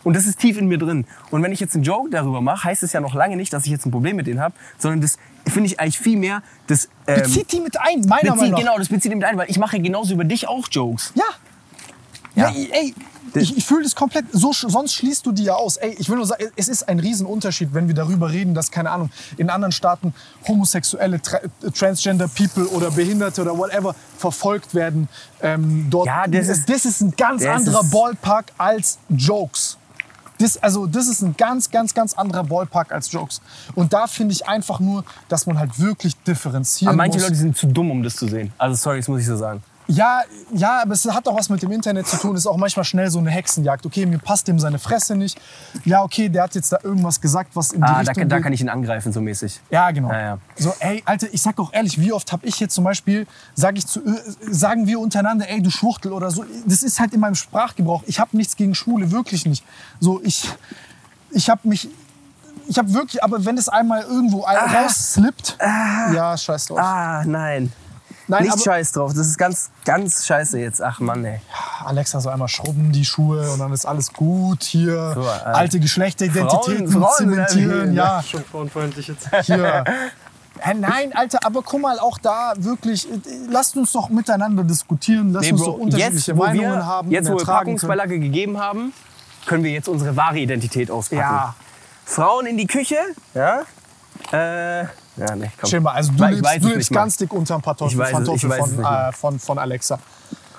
Und das ist tief in mir drin. Und wenn ich jetzt einen Joke darüber mache, heißt es ja noch lange nicht, dass ich jetzt ein Problem mit denen habe, sondern das finde ich eigentlich viel mehr das ähm, Bezieht die mit ein, meiner bezieht, Meinung nach. genau, das bezieht mit ein, weil ich mache genauso über dich auch Jokes. Ja. Ja, Ja. ey, ich, ich fühle das komplett, so, sonst schließt du die ja aus. Ey, ich will nur sagen, es ist ein Riesenunterschied, wenn wir darüber reden, dass, keine Ahnung, in anderen Staaten homosexuelle, tra transgender People oder Behinderte oder whatever verfolgt werden. Ähm, dort, Ja, das ist- das ist ein ganz anderer Ballpark als Jokes. Das, also, das ist ein ganz, ganz, ganz anderer Ballpark als Jokes. Und da finde ich einfach nur, dass man halt wirklich differenzieren Aber manche muss. Leute sind zu dumm, um das zu sehen. Also sorry, das muss ich so sagen. Ja, ja, aber es hat auch was mit dem Internet zu tun. Es ist auch manchmal schnell so eine Hexenjagd. Okay, mir passt dem seine Fresse nicht. Ja, okay, der hat jetzt da irgendwas gesagt, was in die Ah, da, Richtung da geht. kann ich ihn angreifen, so mäßig. Ja, genau. Ja, ja. So, ey, Alter, ich sag auch ehrlich, wie oft habe ich jetzt zum Beispiel, sag ich zu, äh, sagen wir untereinander, ey, du Schwuchtel oder so. Das ist halt in meinem Sprachgebrauch. Ich habe nichts gegen Schwule, wirklich nicht. So, ich, ich habe mich, ich habe wirklich, aber wenn es einmal irgendwo ein- rausslippt, ja, scheiß drauf. Ah, nein. Nein, Nicht scheiß drauf. Das ist ganz, ganz scheiße jetzt. Ach Mann, ey. Alexa so einmal schrubben die Schuhe und dann ist alles gut. Hier So, äh, alte Geschlechteridentitäten Frauen- Frauen zementieren. sind Ja, Schon frauenfreundlich jetzt. hier. Nein, Alter, aber guck mal, auch da wirklich, äh, lasst uns doch miteinander diskutieren, lasst Nee, uns Bro, doch unterschiedliche jetzt, wo Meinungen wir, haben. jetzt, wo wir. Packungsbeilage gegeben haben, können wir jetzt unsere wahre Identität auspacken. Ja. Frauen in die Küche, ja? Äh, ja, nee, komm. Chill mal, also du Ich lebst, du lebst nicht mal. ganz dick unterm weiß es von, äh, von, von Alexa.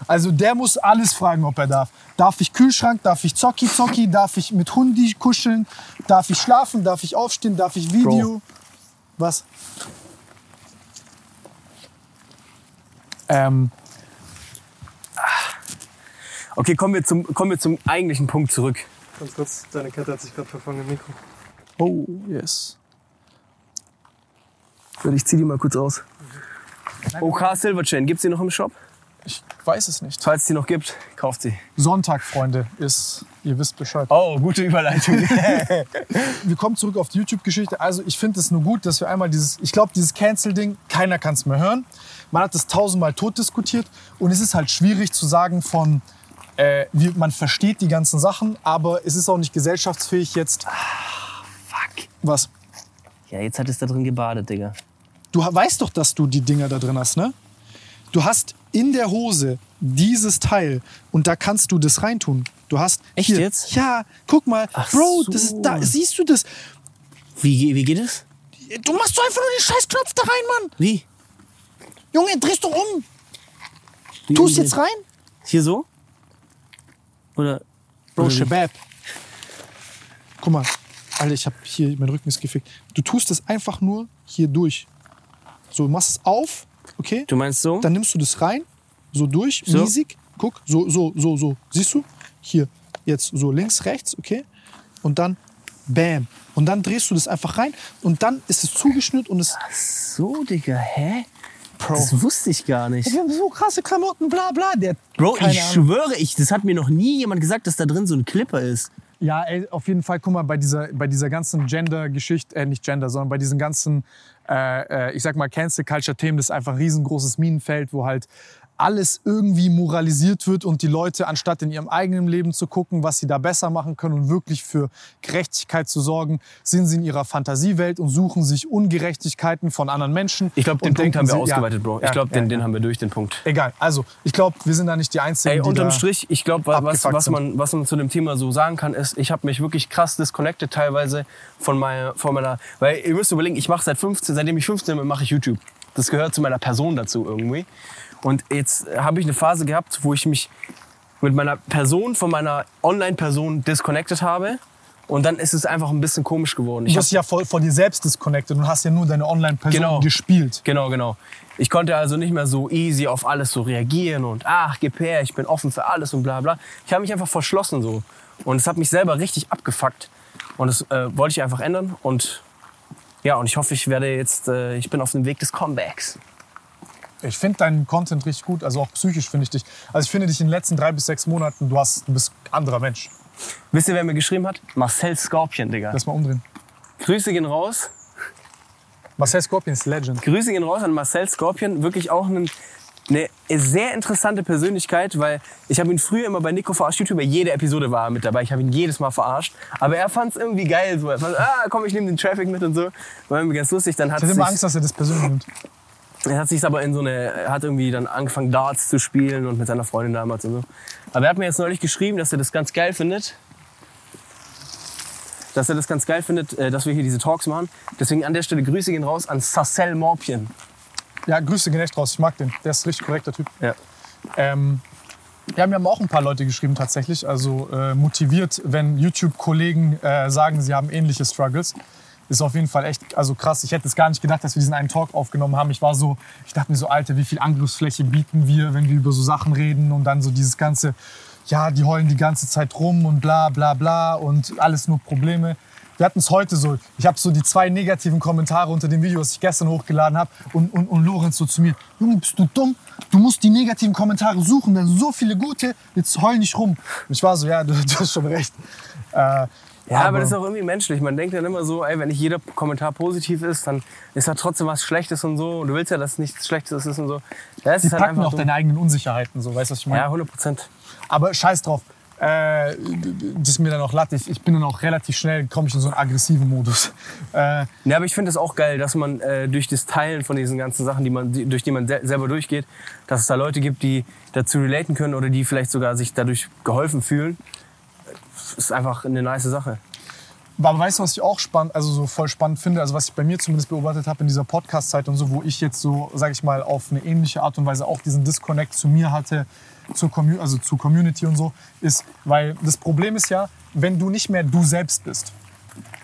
Also der muss alles fragen, ob er darf. Darf ich Kühlschrank? Darf ich Zocki Zocki? Darf ich mit Hundi kuscheln? Darf ich schlafen? Darf ich aufstehen? Darf ich Video? Was? Ähm, Okay, kommen wir, zum, kommen wir zum eigentlichen Punkt zurück. Ganz kurz, deine Kette hat sich gerade verfangen im Mikro. oh, yes. Ich zieh die mal kurz aus. OK Silverchain, gibt's die noch im Shop? Ich weiß es nicht. Falls es die noch gibt, kauft sie. Sonntag, Freunde, ist, ihr wisst Bescheid. Oh, gute Überleitung. wir kommen zurück auf die YouTube-Geschichte. Also ich finde es nur gut, dass wir einmal dieses, ich glaube, dieses Cancel-Ding, keiner kann es mehr hören. Man hat es tausendmal tot diskutiert und es ist halt schwierig zu sagen von, äh, wie, man versteht die ganzen Sachen, aber es ist auch nicht gesellschaftsfähig jetzt. Fuck. Was? Ja, jetzt hat es da drin gebadet, Digga. Du weißt doch, dass du die Dinger da drin hast, ne? Du hast in der Hose dieses Teil und da kannst du das reintun. Du hast Echt hier, jetzt? Ja, guck mal, Ach Bro, so. das ist da. Siehst du das? Wie, wie geht es? Du machst doch einfach nur den scheiß Knopf da rein, Mann. Wie? Junge, drehst doch um. wie Tust jetzt rein? Hier so? Oder? Bro, oder? Shabab. Guck mal. Alter, ich hab hier, mein Rücken ist gefickt. Du tust es einfach nur hier durch. So, du machst es auf, okay? Du meinst so? Dann nimmst du das rein, so durch, So. riesig. Guck, so, so, so, so. Siehst du? Hier, jetzt so links, rechts, okay? Und dann bam. Und dann drehst du das einfach rein und dann ist es zugeschnürt und es. so, Digga, hä? Bro. Das wusste ich gar nicht. Wir haben so krasse Klamotten, bla bla. Der, Bro, ich schwöre, ich, das hat mir noch nie jemand gesagt, dass da drin so ein Clipper ist. Ja, ey, auf jeden Fall, guck mal, bei dieser, bei dieser ganzen Gender-Geschichte, äh, nicht Gender, sondern bei diesen ganzen, äh, äh, ich sag mal, Cancel-Culture-Themen, das ist einfach ein riesengroßes Minenfeld, wo halt alles irgendwie moralisiert wird und die Leute, anstatt in ihrem eigenen Leben zu gucken, was sie da besser machen können und wirklich für Gerechtigkeit zu sorgen, sind sie in ihrer Fantasiewelt und suchen sich Ungerechtigkeiten von anderen Menschen. Ich glaube, den Punkt haben wir sie- ausgeweitet, ja, Bro. Ich ja, glaube, ja, den, den haben wir durch, den Punkt. Egal, also ich glaube, wir sind da nicht die Einzigen, Ey, die unterm da Strich, ich glaube, was, was, man, was man zu dem Thema so sagen kann, ist, ich habe mich wirklich krass disconnected teilweise von meiner, von meiner weil ihr müsst überlegen, ich mache seit 15, seitdem ich 15 bin, mache ich YouTube. Das gehört zu meiner Person dazu irgendwie. Und jetzt habe ich eine Phase gehabt, wo ich mich mit meiner Person von meiner Online-Person disconnected habe. Und dann ist es einfach ein bisschen komisch geworden. Ich Du bist ja voll von dir selbst disconnected und hast ja nur deine Online-Person Genau. gespielt. Genau, genau. Ich konnte also nicht mehr so easy auf alles so reagieren und ach, gib her, ich bin offen für alles und bla bla. Ich habe mich einfach verschlossen so. Und es hat mich selber richtig abgefuckt. Und das äh, wollte ich einfach ändern. Und ja, und ich hoffe, ich werde jetzt, äh, ich bin auf dem Weg des Comebacks. Ich finde deinen Content richtig gut, also auch psychisch finde ich dich. Also ich finde dich in den letzten drei bis sechs Monaten, du, hast, du bist ein anderer Mensch. Wisst ihr, wer mir geschrieben hat? Marcel Scorpion, Digga. Lass mal umdrehen. Grüße gehen raus. Marcel Scorpion ist Legend. Grüße gehen raus an Marcel Scorpion. Wirklich auch ein, eine sehr interessante Persönlichkeit, weil ich habe ihn früher immer bei Nico verarscht YouTube, bei jeder Episode war er mit dabei. Ich habe ihn jedes Mal verarscht. Aber er fand es irgendwie geil. So. Er fand, ah, komm, ich nehme den Traffic mit und so. War irgendwie ganz lustig. Dann hat Ich hatte immer Angst, dass er das persönlich nimmt. Er hat sich aber in so eine, er hat irgendwie dann angefangen Darts zu spielen und mit seiner Freundin damals und so. Aber er hat mir jetzt neulich geschrieben, dass er das ganz geil findet. Dass er das ganz geil findet, äh, dass wir hier diese Talks machen. Deswegen an der Stelle Grüße gehen raus an Sassel Morpien. Ja, Grüße gehen echt raus. Ich mag den. Der ist ein richtig korrekter Typ. Ja. Ähm, ja, mir haben auch ein paar Leute geschrieben tatsächlich. Also äh, motiviert, wenn YouTube-Kollegen äh, sagen, sie haben ähnliche Struggles. Ist auf jeden Fall echt also krass. Ich hätte es gar nicht gedacht, dass wir diesen einen Talk aufgenommen haben. Ich war so, ich dachte mir so, Alter, wie viel Angriffsfläche bieten wir, wenn wir über so Sachen reden und dann so dieses ganze, ja, die heulen die ganze Zeit rum und bla bla bla und alles nur Probleme. Wir hatten es heute so. Ich habe so die zwei negativen Kommentare unter dem Video, das ich gestern hochgeladen habe. Und, und, und Lorenz so zu mir: Junge, bist du dumm? Du musst die negativen Kommentare suchen, denn so viele gute, jetzt heul nicht rum. Und ich war so: Ja, du, du hast schon recht. Äh, Ja, aber, das ist auch irgendwie menschlich. Man denkt dann immer so, ey, wenn nicht jeder Kommentar positiv ist, dann ist da trotzdem was Schlechtes und so. Und du willst ja, dass nichts Schlechtes ist und so. Ja, es die ist halt packen einfach auch so. deine eigenen Unsicherheiten, so, weißt du, was ich meine? Ja, 100 Prozent. Aber scheiß drauf. Äh, das ist mir dann auch lattig. Ich bin dann auch relativ schnell, komme ich in so einen aggressiven Modus. Äh, Ja, aber ich finde es auch geil, dass man äh, durch das Teilen von diesen ganzen Sachen, die man, die, durch die man se selber durchgeht, dass es da Leute gibt, die dazu relaten können oder die vielleicht sogar sich dadurch geholfen fühlen. Ist einfach eine nice Sache. Aber weißt du, was ich auch spannend, also so voll spannend finde, also was ich bei mir zumindest beobachtet habe in dieser Podcast-Zeit und so, wo ich jetzt so, sage ich mal, auf eine ähnliche Art und Weise auch diesen Disconnect zu mir hatte, zur, also zur Community und so, ist, weil das Problem ist ja, wenn du nicht mehr du selbst bist.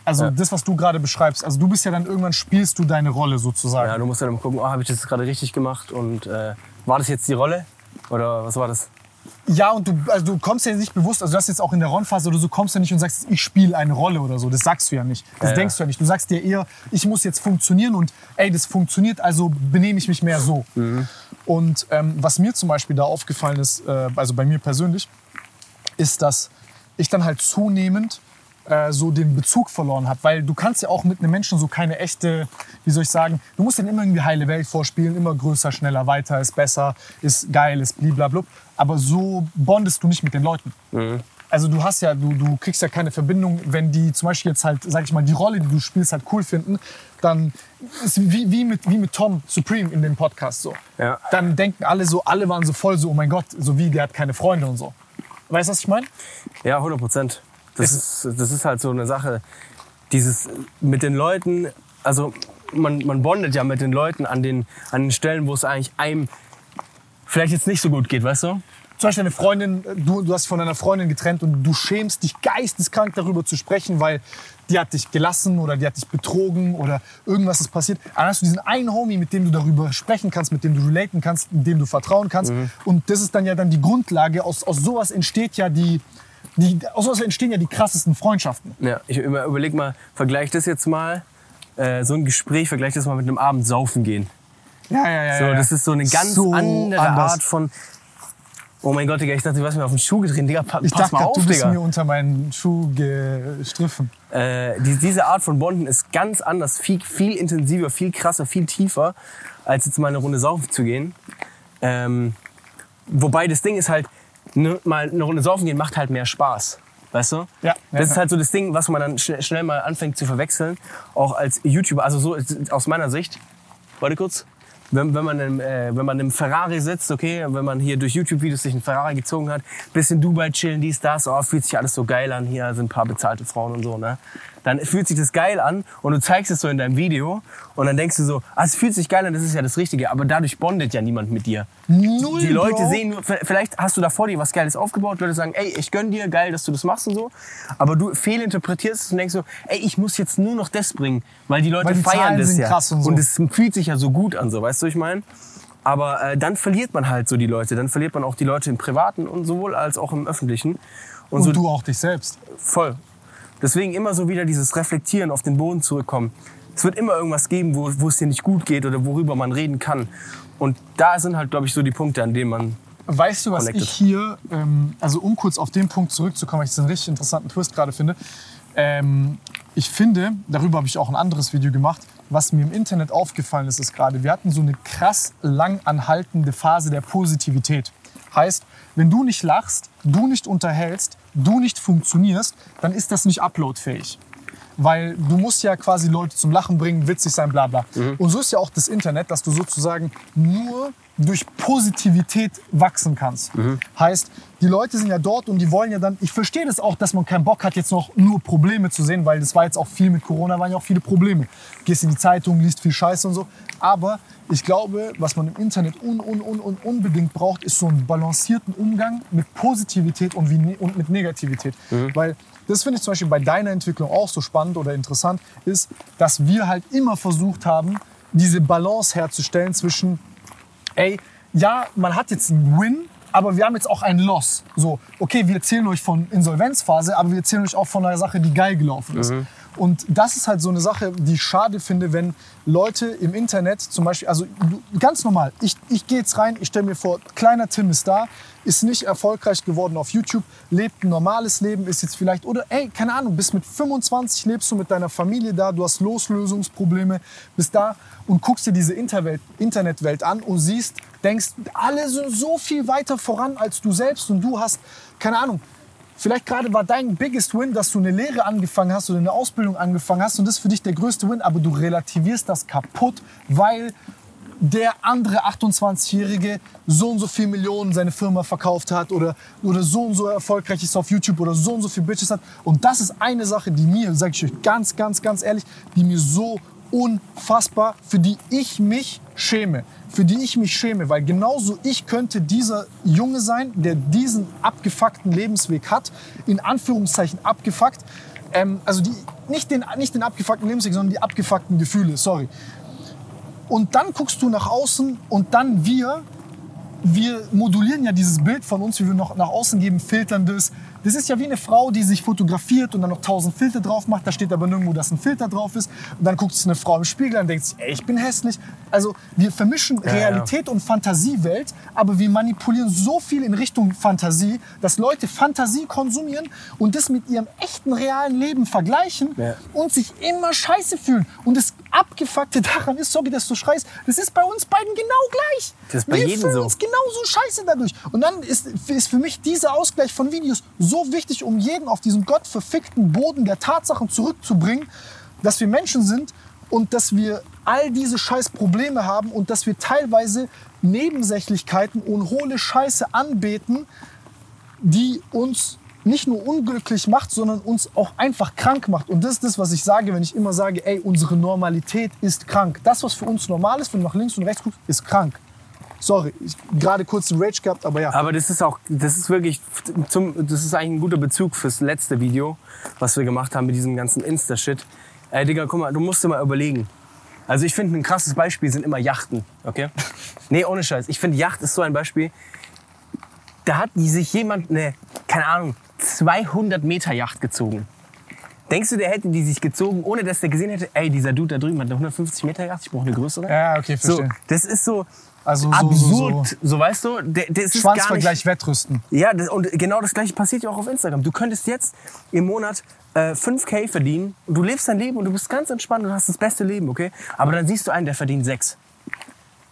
Also Ja. das, was du gerade beschreibst, also du bist ja dann irgendwann spielst du deine Rolle sozusagen. Ja, du musst dann gucken, oh, habe ich das gerade richtig gemacht und äh, war das jetzt die Rolle? Oder was war das? Ja, und du, also du kommst ja nicht bewusst, also du hast jetzt auch in der Ron-Phase oder so, kommst ja nicht und sagst, ich spiele eine Rolle oder so. Das sagst du ja nicht. Das Ja, denkst ja. du ja nicht. Du sagst dir eher, ich muss jetzt funktionieren und ey, das funktioniert, also benehme ich mich mehr so. Mhm. Und ähm, was mir zum Beispiel da aufgefallen ist, äh, also bei mir persönlich, ist, dass ich dann halt zunehmend äh, so den Bezug verloren habe. Weil du kannst ja auch mit einem Menschen so keine echte, wie soll ich sagen, du musst dann immer irgendwie heile Welt vorspielen, immer größer, schneller, weiter, ist besser, ist geil, ist bliblablub. Aber so bondest du nicht mit den Leuten. Also du hast ja, du, du kriegst ja keine Verbindung, wenn die zum Beispiel jetzt halt, sag ich mal, die Rolle, die du spielst, halt cool finden, dann ist wie, wie, mit, wie mit Tom Supreme in dem Podcast so. Ja. Dann denken alle so, alle waren so voll so, oh mein Gott, so wie, der hat keine Freunde und so. Weißt du, was ich meine? Ja, 100 Prozent. Das ist, das ist halt so eine Sache, dieses mit den Leuten, also man, man bondet ja mit den Leuten an den, an den Stellen, wo es eigentlich einem vielleicht jetzt nicht so gut geht, weißt du? Zum Beispiel eine Freundin, du, du hast dich von deiner Freundin getrennt und du schämst dich geisteskrank darüber zu sprechen, weil die hat dich gelassen oder die hat dich betrogen oder irgendwas ist passiert. Dann hast du diesen einen Homie, mit dem du darüber sprechen kannst, mit dem du relaten kannst, dem du vertrauen kannst. Und das ist dann ja dann die Grundlage. Aus, aus sowas entsteht ja die, die, aus sowas entstehen ja die krassesten Freundschaften. Ja, ich über, überleg mal, vergleich das jetzt mal, äh, so ein Gespräch, vergleich das mal mit einem Abend saufen gehen. Ja, ja, ja. So, das ist so eine ganz So andere anders. Art von. Oh mein Gott, Digga, ich dachte, du hast mir auf den Schuh gedreht. Digga, pa Ich pass dachte, mal auf, du bist Digga. mir unter meinen Schuh gestriffen. Äh, die, diese Art von Bonden ist ganz anders, viel, viel intensiver, viel krasser, viel tiefer, als jetzt mal eine Runde saufen zu gehen. Ähm, wobei das Ding ist halt, ne, mal eine Runde saufen gehen macht halt mehr Spaß. Weißt du? Ja, ja, das ist ja. halt so das Ding, was man dann schnell, schnell mal anfängt zu verwechseln, auch als YouTuber. Also so aus meiner Sicht. Warte kurz. Wenn, wenn, man im, äh, wenn man im Ferrari sitzt, okay, wenn man hier durch YouTube-Videos sich einen Ferrari gezogen hat, bisschen Dubai chillen, dies, das, oh, fühlt sich alles so geil an, hier sind ein paar bezahlte Frauen und so, ne? Dann fühlt sich das geil an und du zeigst es so in deinem Video und dann denkst du so, ah, es fühlt sich geil an, das ist ja das Richtige, aber dadurch bondet ja niemand mit dir. Null, Die Leute Bro. sehen nur, vielleicht hast du da vor dir was Geiles aufgebaut, Leute sagen, ey, ich gönn dir, geil, dass du das machst und so. Aber du fehlinterpretierst es und denkst so, ey, ich muss jetzt nur noch das bringen, weil die Leute Weil die feiern Zahlen das sind ja. krass und so. es fühlt sich ja so gut an, so, weißt du, ich meine? Aber äh, dann verliert man halt so die Leute, dann verliert man auch die Leute im Privaten und sowohl als auch im Öffentlichen. Und, Und so du auch dich selbst. voll. Deswegen immer so wieder dieses Reflektieren auf den Boden zurückkommen. Es wird immer irgendwas geben, wo, wo es dir nicht gut geht oder worüber man reden kann. Und da sind halt, glaube ich, so die Punkte, an denen man Weißt du, was Connected. ich hier, ähm, also um kurz auf den Punkt zurückzukommen, weil ich das einen richtig interessanten Twist gerade finde. Ähm, ich finde, darüber habe ich auch ein anderes Video gemacht, was mir im Internet aufgefallen ist, ist gerade, wir hatten so eine krass lang anhaltende Phase der Positivität. Heißt, wenn du nicht lachst, du nicht unterhältst, du nicht funktionierst, dann ist das nicht uploadfähig. Weil du musst ja quasi Leute zum Lachen bringen, witzig sein, bla bla. Und so ist ja auch das Internet, dass du sozusagen nur durch Positivität wachsen kannst. Heißt, die Leute sind ja dort und die wollen ja dann, ich verstehe das auch, dass man keinen Bock hat, jetzt noch nur Probleme zu sehen, weil das war jetzt auch viel mit Corona, waren ja auch viele Probleme. Gehst in die Zeitung, liest viel Scheiße und so. Aber ich glaube, was man im Internet un, un, un, un, unbedingt braucht, ist so einen balancierten Umgang mit Positivität und, wie, ne- und mit Negativität. Weil das finde ich zum Beispiel bei deiner Entwicklung auch so spannend oder interessant, ist, dass wir halt immer versucht haben, diese Balance herzustellen zwischen, ey, ja, man hat jetzt einen Win, aber wir haben jetzt auch einen Loss. So, okay, wir erzählen euch von Insolvenzphase, aber wir erzählen euch auch von einer Sache, die geil gelaufen ist. Und das ist halt so eine Sache, die ich schade finde, wenn Leute im Internet zum Beispiel, also ganz normal, ich, ich gehe jetzt rein, ich stelle mir vor, kleiner Tim ist da, ist nicht erfolgreich geworden auf YouTube, lebt ein normales Leben, ist jetzt vielleicht, oder ey, keine Ahnung, bist mit 25, lebst du mit deiner Familie da, du hast Loslösungsprobleme, bist da und guckst dir diese Interwelt, Internetwelt an und siehst, denkst, alle sind so viel weiter voran als du selbst und du hast, keine Ahnung, Vielleicht gerade war dein biggest win, dass du eine Lehre angefangen hast oder eine Ausbildung angefangen hast und das ist für dich der größte Win, aber du relativierst das kaputt, weil der andere 28-Jährige so und so viel Millionen seine Firma verkauft hat oder, oder so und so erfolgreich ist auf YouTube oder so und so viel Bitches hat. Und das ist eine Sache, die mir, sage ich euch ganz, ganz, ganz ehrlich, die mir so unfassbar, für die ich mich schäme. Für die ich mich schäme, weil genauso ich könnte dieser Junge sein, der diesen abgefuckten Lebensweg hat, in Anführungszeichen abgefuckt. Ähm, also die, nicht, den, nicht den abgefuckten Lebensweg, sondern die abgefuckten Gefühle, sorry. Und dann guckst du nach außen und dann wir, wir modulieren ja dieses Bild von uns, wie wir noch nach außen geben, filtern das. Ist ja wie eine Frau, die sich fotografiert und dann noch tausend Filter drauf macht. Da steht aber nirgendwo, dass ein Filter drauf ist. Und dann guckt sich eine Frau im Spiegel und denkt sich, ey, ich bin hässlich. Also wir vermischen Realität und Fantasiewelt, aber wir manipulieren so viel in Richtung Fantasie, dass Leute Fantasie konsumieren und das mit ihrem echten realen Leben vergleichen Ja. und sich immer scheiße fühlen. Und das Abgefuckte daran ist, sorry, dass du schreist, das ist bei uns beiden genau gleich. Das ist bei wir jedem fühlen so. uns genauso scheiße dadurch. Und dann ist, ist für mich dieser Ausgleich von Videos so wichtig, um jeden auf diesen gottverfickten Boden der Tatsachen zurückzubringen, dass wir Menschen sind und dass wir all diese scheiß Probleme haben und dass wir teilweise Nebensächlichkeiten und hohle Scheiße anbeten, die uns nicht nur unglücklich macht, sondern uns auch einfach krank macht. Und das ist das, was ich sage, wenn ich immer sage, ey, unsere Normalität ist krank. Das, was für uns normal ist, wenn du nach links und rechts guckst, ist krank. Sorry, ich gerade kurz einen Rage gehabt, aber ja. Aber das ist auch, das ist wirklich, zum, das ist eigentlich ein guter Bezug fürs letzte Video, was wir gemacht haben mit diesem ganzen Insta-Shit. Ey, Digga, guck mal, du musst dir mal überlegen. Also ich finde, ein krasses Beispiel sind immer Yachten, okay? Nee, ohne Scheiß. Ich finde, Yacht ist so ein Beispiel. Da hat sich jemand eine, keine Ahnung, 200 Meter Yacht gezogen. Denkst du, der hätte die sich gezogen, ohne dass der gesehen hätte, ey, dieser Dude da drüben hat eine 150 Meter Yacht, ich brauche eine größere? Ja, okay, So, verstehe. das ist so Also so, absurd, so, so, so. weißt du? Der, der, ist Schwanzvergleich wettrüsten. ja, das, und genau das gleiche passiert ja auch auf Instagram. Du könntest jetzt im Monat äh, 5k verdienen und du lebst dein Leben und du bist ganz entspannt und hast das beste Leben, okay? Aber dann siehst du einen, der verdient 6.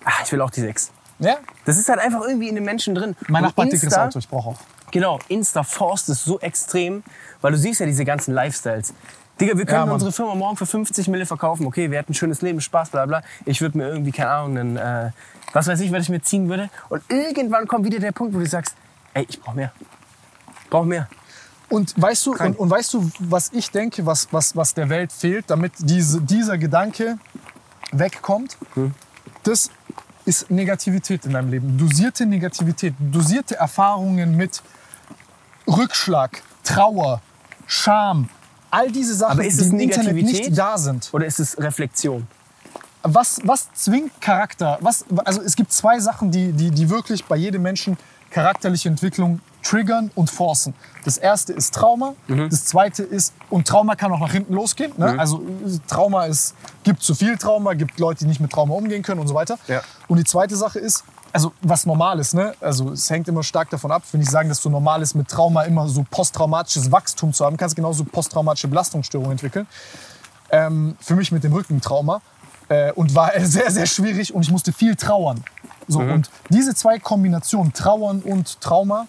Ach, ich will auch die 6. Ja? Das ist halt einfach irgendwie in den Menschen drin. Mein Nachbar hat Insta- Auto, ich brauche auch. Genau, Insta forst es so extrem, weil du siehst ja diese ganzen Lifestyles. Digga, wir können Ja, unsere Firma morgen für 50 Mille verkaufen. Okay, wir hätten ein schönes Leben, Spaß, bla bla. Ich würde mir irgendwie, keine Ahnung, einen, äh, was weiß ich, was ich mir ziehen würde. Und irgendwann kommt wieder der Punkt, wo du sagst, ey, ich brauche mehr. Ich brauche mehr. Und weißt du, und, und weißt du, was ich denke, was, was, was der Welt fehlt, damit diese, dieser Gedanke wegkommt? Das ist Negativität in deinem Leben. Dosierte Negativität, dosierte Erfahrungen mit Rückschlag, Trauer, Scham, all diese Sachen, die es im Internet nicht da sind. Oder ist es Reflexion? was, was zwingt Charakter? Was, also es gibt zwei Sachen, die, die, die wirklich bei jedem Menschen charakterliche Entwicklung triggern und forcen. Das erste ist Trauma, Mhm. das zweite ist, und Trauma kann auch nach hinten losgehen. Ne? Also äh, Trauma ist, gibt zu viel Trauma, gibt Leute, die nicht mit Trauma umgehen können und so weiter. Ja. Und die zweite Sache ist, also was normal ist, ne? also es hängt immer stark davon ab, wenn ich sagen, dass so normal ist, mit Trauma immer so posttraumatisches Wachstum zu haben, kannst genauso posttraumatische Belastungsstörungen entwickeln ähm, für mich mit dem Rückentrauma äh, und war sehr, sehr schwierig und ich musste viel trauern. So, Und diese zwei Kombinationen, Trauern und Trauma,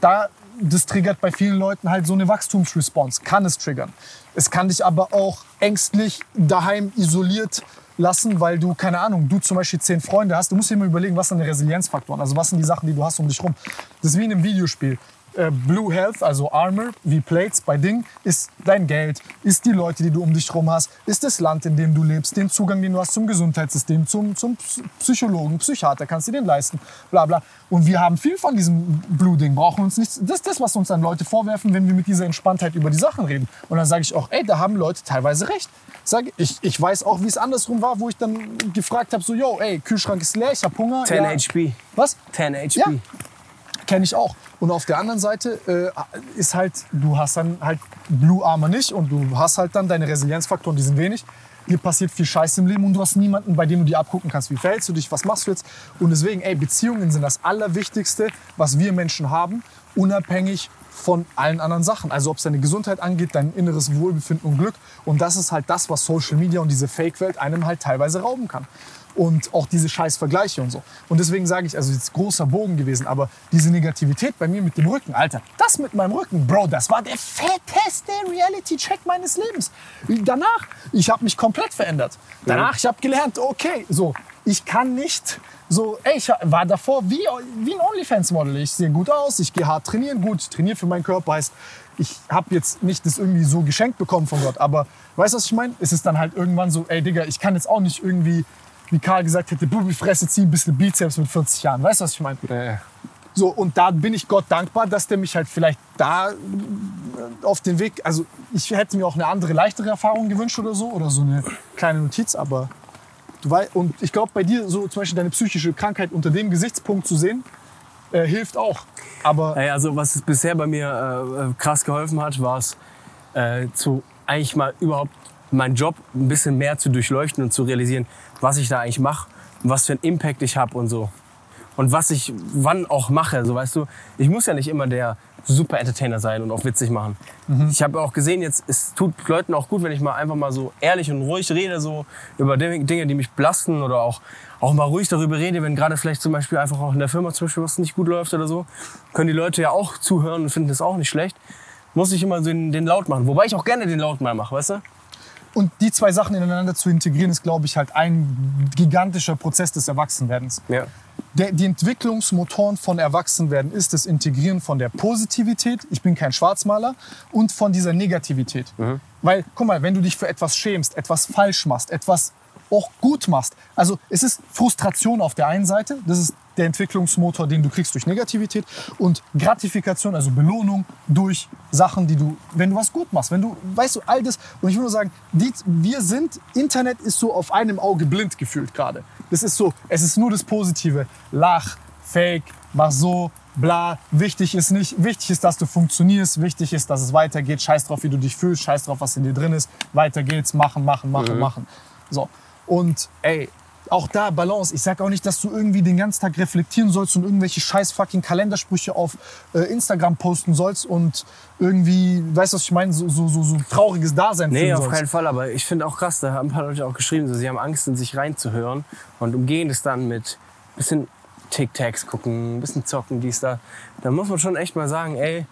da, das triggert bei vielen Leuten halt so eine Wachstumsresponse, kann es triggern. Es kann dich aber auch ängstlich daheim isoliert lassen, weil du, keine Ahnung, du zum Beispiel zehn Freunde hast. Du musst dir immer überlegen, was sind die Resilienzfaktoren, also was sind die Sachen, die du hast um dich rum. Das ist wie in einem Videospiel äh, Blue Health, also Armor, wie Plates bei Ding, ist dein Geld, ist die Leute, die du um dich rum hast, ist das Land, in dem du lebst, den Zugang, den du hast zum Gesundheitssystem, zum, zum Psy- Psychologen, Psychiater, kannst du den leisten, bla bla. Und wir haben viel von diesem Blue-Ding, brauchen uns nichts. Das ist das, was uns dann Leute vorwerfen, wenn wir mit dieser Entspanntheit über die Sachen reden. Und dann sage ich auch, ey, da haben Leute teilweise recht. Sag, ich, ich weiß auch, wie es andersrum war, wo ich dann gefragt habe, so, yo, ey, Kühlschrank ist leer, ich habe Hunger. 10 ja. HP. Was? 10 HP. Ja. Kenne ich auch. Und auf der anderen Seite äh, ist halt, du hast dann halt Blue Armor nicht und du hast halt dann deine Resilienzfaktoren, die sind wenig. Dir passiert viel Scheiße im Leben und du hast niemanden, bei dem du dir abgucken kannst, wie verhältst du dich, was machst du jetzt. Und deswegen, ey, Beziehungen sind das Allerwichtigste, was wir Menschen haben, unabhängig von allen anderen Sachen. Also ob es deine Gesundheit angeht, dein inneres Wohlbefinden und Glück. Und das ist halt das, was Social Media und diese Fake-Welt einem halt teilweise rauben kann. Und auch diese scheiß Vergleiche und so. Und deswegen sage ich, also jetzt großer Bogen gewesen, aber diese Negativität bei mir mit dem Rücken, Alter, das mit meinem Rücken, Bro, das war der fetteste Reality-Check meines Lebens. Danach, ich habe mich komplett verändert. Danach, ich habe gelernt, okay, so, ich kann nicht so, ey, ich war davor wie, wie ein OnlyFans-Model. Ich sehe gut aus, ich gehe hart trainieren, gut, ich trainiere für meinen Körper, heißt, ich habe jetzt nicht das irgendwie so geschenkt bekommen von Gott, aber weißt du, was ich meine? Es ist dann halt irgendwann so, ey Digga, ich kann jetzt auch nicht irgendwie, wie Karl gesagt hätte, Bubi Fresse ziehen, ein bisschen Bizeps mit 40 Jahren. Weißt du, was ich meine? Äh, So, und da bin ich Gott dankbar, dass der mich halt vielleicht da äh, auf den Weg, also ich hätte mir auch eine andere, leichtere Erfahrung gewünscht oder so, oder so eine kleine Notiz, aber du weißt, und ich glaube bei dir so zum Beispiel deine psychische Krankheit unter dem Gesichtspunkt zu sehen, äh, hilft auch. Aber Naja, also was es bisher bei mir äh, äh, krass geholfen hat, war es äh, zu eigentlich mal überhaupt meinen Job ein bisschen mehr zu durchleuchten und zu realisieren, was ich da eigentlich mache und was für einen Impact ich habe und so. Und was ich wann auch mache, so weißt du, ich muss ja nicht immer der super Entertainer sein und auch witzig machen. Ich habe auch gesehen, jetzt es tut Leuten auch gut, wenn ich mal einfach mal so ehrlich und ruhig rede, so über Dinge, Dinge, die mich belasten oder auch auch mal ruhig darüber rede, wenn gerade vielleicht zum Beispiel einfach auch in der Firma zum Beispiel was nicht gut läuft oder so, können die Leute ja auch zuhören und finden das auch nicht schlecht. Muss ich immer so den, den laut machen, wobei ich auch gerne den laut mal mache, weißt du? Und die zwei Sachen ineinander zu integrieren, ist, glaube ich, halt ein gigantischer Prozess des Erwachsenwerdens. Ja. Der, die Entwicklungsmotoren von Erwachsenwerden ist das Integrieren von der Positivität, ich bin kein Schwarzmaler, und von dieser Negativität. Weil, guck mal, wenn du dich für etwas schämst, etwas falsch machst, etwas auch gut machst, also es ist Frustration auf der einen Seite, das ist der Entwicklungsmotor, den du kriegst durch Negativität und Gratifikation, also Belohnung durch Sachen, die du, wenn du was gut machst, wenn du, weißt du, all das. Und ich will nur sagen, die, wir sind, Internet ist so auf einem Auge blind gefühlt gerade. Das ist so, es ist nur das Positive. Lach, Fake, mach so, bla. Wichtig ist nicht, wichtig ist, dass du funktionierst, wichtig ist, dass es weitergeht. Scheiß drauf, wie du dich fühlst, scheiß drauf, was in dir drin ist. Weiter geht's, machen, machen, machen, machen. So. Und ey, auch da Balance. Ich sag auch nicht, dass du irgendwie den ganzen Tag reflektieren sollst und irgendwelche scheiß fucking Kalendersprüche auf äh, Instagram posten sollst und irgendwie, weißt du, was ich meine, so, so, so, so trauriges Dasein Nee, auf sollst. keinen Fall, aber ich finde auch krass, da haben ein paar Leute auch geschrieben, so, sie haben Angst, in sich reinzuhören und umgehen es dann mit bisschen Tic-Tacs gucken, ein bisschen zocken, dies, da. Da muss man schon echt mal sagen, ey,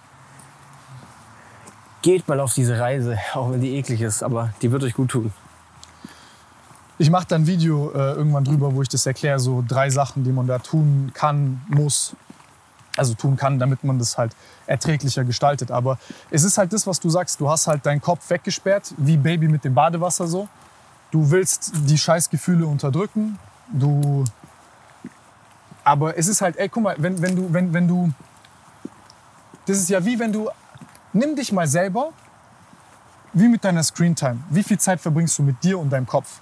geht mal auf diese Reise, auch wenn die eklig ist, aber die wird euch gut tun. Ich mache da ein Video äh, irgendwann drüber, wo ich das erkläre, so drei Sachen, die man da tun kann, muss. Also tun kann, damit man das halt erträglicher gestaltet. Aber es ist halt das, was du sagst. Du hast halt deinen Kopf weggesperrt, wie Baby mit dem Badewasser so. Du willst die Scheißgefühle unterdrücken. Du. Aber es ist halt, ey, guck mal, wenn, wenn du, wenn, wenn du. Das ist ja wie wenn du. Nimm dich mal selber, wie mit deiner Screentime. Wie viel Zeit verbringst du mit dir und deinem Kopf?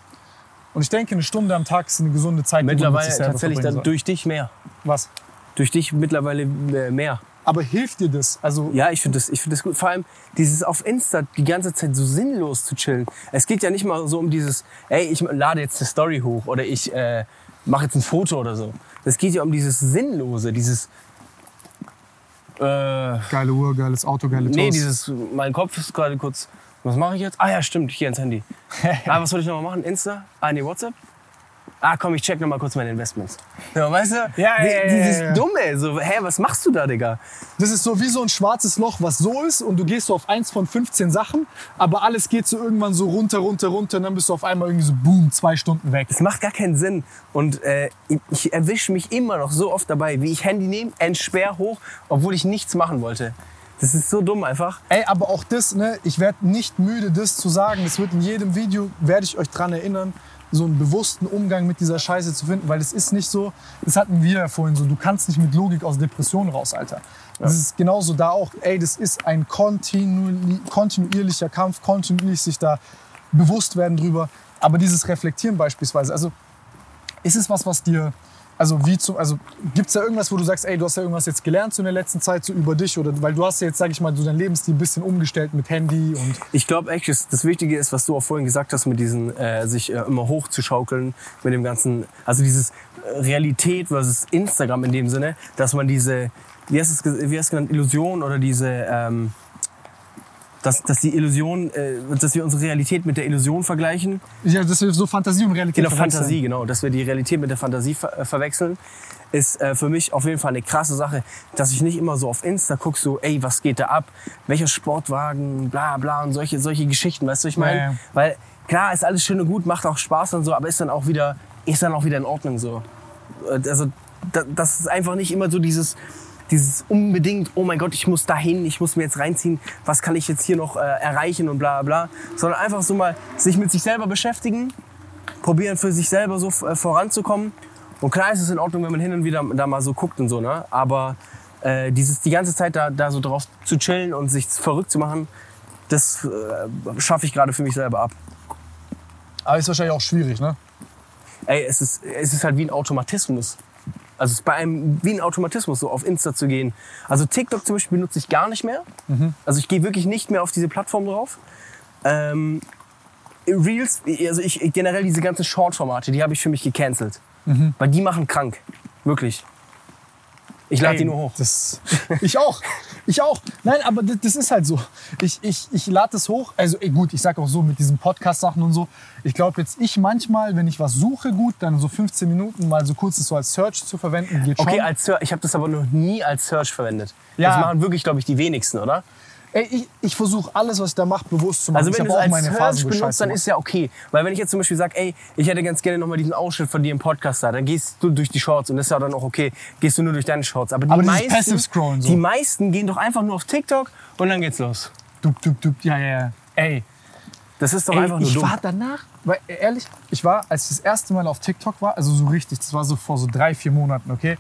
Und ich denke, eine Stunde am Tag ist eine gesunde Zeit. die man mit Mittlerweile sich selber tatsächlich dann soll. durch dich mehr. Was? Durch dich mittlerweile äh, mehr. Aber hilft dir das? Also, Ja, ich finde das, ich finde das gut. Vor allem dieses auf Insta die ganze Zeit so sinnlos zu chillen. Es geht ja nicht mal so um dieses, ey, ich lade jetzt eine Story hoch oder ich äh, mache jetzt ein Foto oder so. Es geht ja um dieses Sinnlose, dieses äh, geile Uhr, geiles Auto, geile Nee, Toast. dieses, mein Kopf ist gerade kurz, was mache ich jetzt? Ah ja, stimmt, ich gehe ans Handy. ah, was soll ich noch mal machen? Insta? Ah, nee, WhatsApp? Ah, komm, ich check noch mal kurz meine Investments. Ja, weißt du? Ja, ja, ja, Dieses ja, ja. Dumme, so, hä, was machst du da, Digga? Das ist so wie so ein schwarzes Loch, was so ist und du gehst so auf eins von 15 Sachen, aber alles geht so irgendwann so runter, runter, runter und dann bist du auf einmal irgendwie so boom, zwei Stunden weg. Das macht gar keinen Sinn. Und äh, ich- ich erwische mich immer noch so oft dabei, wie ich Handy nehme, entsperr hoch, obwohl ich nichts machen wollte. Das ist so dumm einfach. Ey, aber auch das, ne, ich werde nicht müde, das zu sagen. Das wird in jedem Video, werde ich euch dran erinnern, so einen bewussten Umgang mit dieser Scheiße zu finden, weil es ist nicht so, das hatten wir ja vorhin so, du kannst nicht mit Logik aus Depressionen raus, Alter. Das ist genauso da auch, ey, das ist ein kontinuierli- kontinuierlicher Kampf, kontinuierlich sich da bewusst werden drüber. Aber dieses Reflektieren beispielsweise, also ist es was, was dir, also wie zum, also gibt es da irgendwas, wo du sagst, ey, du hast ja irgendwas jetzt gelernt so in der letzten Zeit so über dich oder weil du hast ja jetzt, sag ich mal, so dein Lebensstil ein bisschen umgestellt mit Handy und Ich glaube echt, das, das Wichtige ist, was du auch vorhin gesagt hast, mit diesen äh, sich äh, immer hochzuschaukeln, mit dem ganzen, also dieses äh, Realität versus Instagram in dem Sinne, dass man diese, wie heißt es, ge- wie heißt es genannt, Illusion oder diese, ähm, dass, dass die Illusion, äh, dass wir unsere Realität mit der Illusion vergleichen. ja, dass wir so Fantasie und Realität Genau, verwechseln. Fantasie, genau. Dass wir die Realität mit der Fantasie ver äh, verwechseln, ist äh, für mich auf jeden Fall eine krasse Sache, dass ich nicht immer so auf Insta gucke, so, ey, was geht da ab? Welcher Sportwagen, bla bla und solche, solche Geschichten, weißt du, ich meine? Ja, ja. Weil klar, ist alles schön und gut, macht auch Spaß und so, aber ist dann auch wieder ist dann auch wieder in Ordnung so. Äh, Also da, das ist einfach nicht immer so dieses, dieses unbedingt, oh mein Gott, ich muss dahin, ich muss mir jetzt reinziehen, was kann ich jetzt hier noch äh, erreichen und bla bla, sondern einfach so mal sich mit sich selber beschäftigen, probieren für sich selber so äh, voranzukommen. Und klar ist es in Ordnung, wenn man hin und wieder da mal so guckt und so, ne? Aber äh, dieses die ganze Zeit da, da so drauf zu chillen und sich verrückt zu machen, das äh, schaffe ich gerade für mich selber ab. Aber ist wahrscheinlich auch schwierig, ne? Ey, es ist, es ist halt wie ein Automatismus. Also es ist bei einem wie ein Automatismus, so auf Insta zu gehen. Also TikTok zum Beispiel benutze ich gar nicht mehr. Also ich gehe wirklich nicht mehr auf diese Plattform drauf. Ähm, Reels, also ich generell diese ganzen Short-Formate, die habe ich für mich gecancelt. Weil die machen krank. Wirklich. Ich lade die nur hoch. Das, ich auch. Ich auch. Nein, aber das, das ist halt so. Ich, ich, ich lade das hoch. Also ey, gut, ich sag auch so mit diesen Podcast-Sachen und so. Ich glaube jetzt, ich manchmal, wenn ich was suche, gut, dann so 15 Minuten mal so kurz so als Search zu verwenden, geht schon. Okay, als Search, ich habe das aber noch nie als Search verwendet. Ja. Das machen wirklich, glaube ich, die wenigsten, oder? Ey, ich, ich versuche alles, was ich da mache, bewusst zu machen. Also ich wenn hab du es auch als ich benutzt, dann ist ja okay. Weil wenn ich jetzt zum Beispiel sage, ey, ich hätte ganz gerne nochmal diesen Ausschnitt von dir im Podcast da, dann gehst du durch die Shorts und das ist ja dann auch okay, gehst du nur durch deine Shorts. Aber die, Aber meisten, so. die meisten gehen doch einfach nur auf TikTok und dann geht's los. Dup, dup, dup. Ja, ja, ja. Ey, Das ist doch Ey, einfach nur ich dumm. war danach, weil äh, ehrlich, ich war, als ich das erste Mal auf TikTok war, also so richtig, das war so vor so drei, vier Monaten, okay,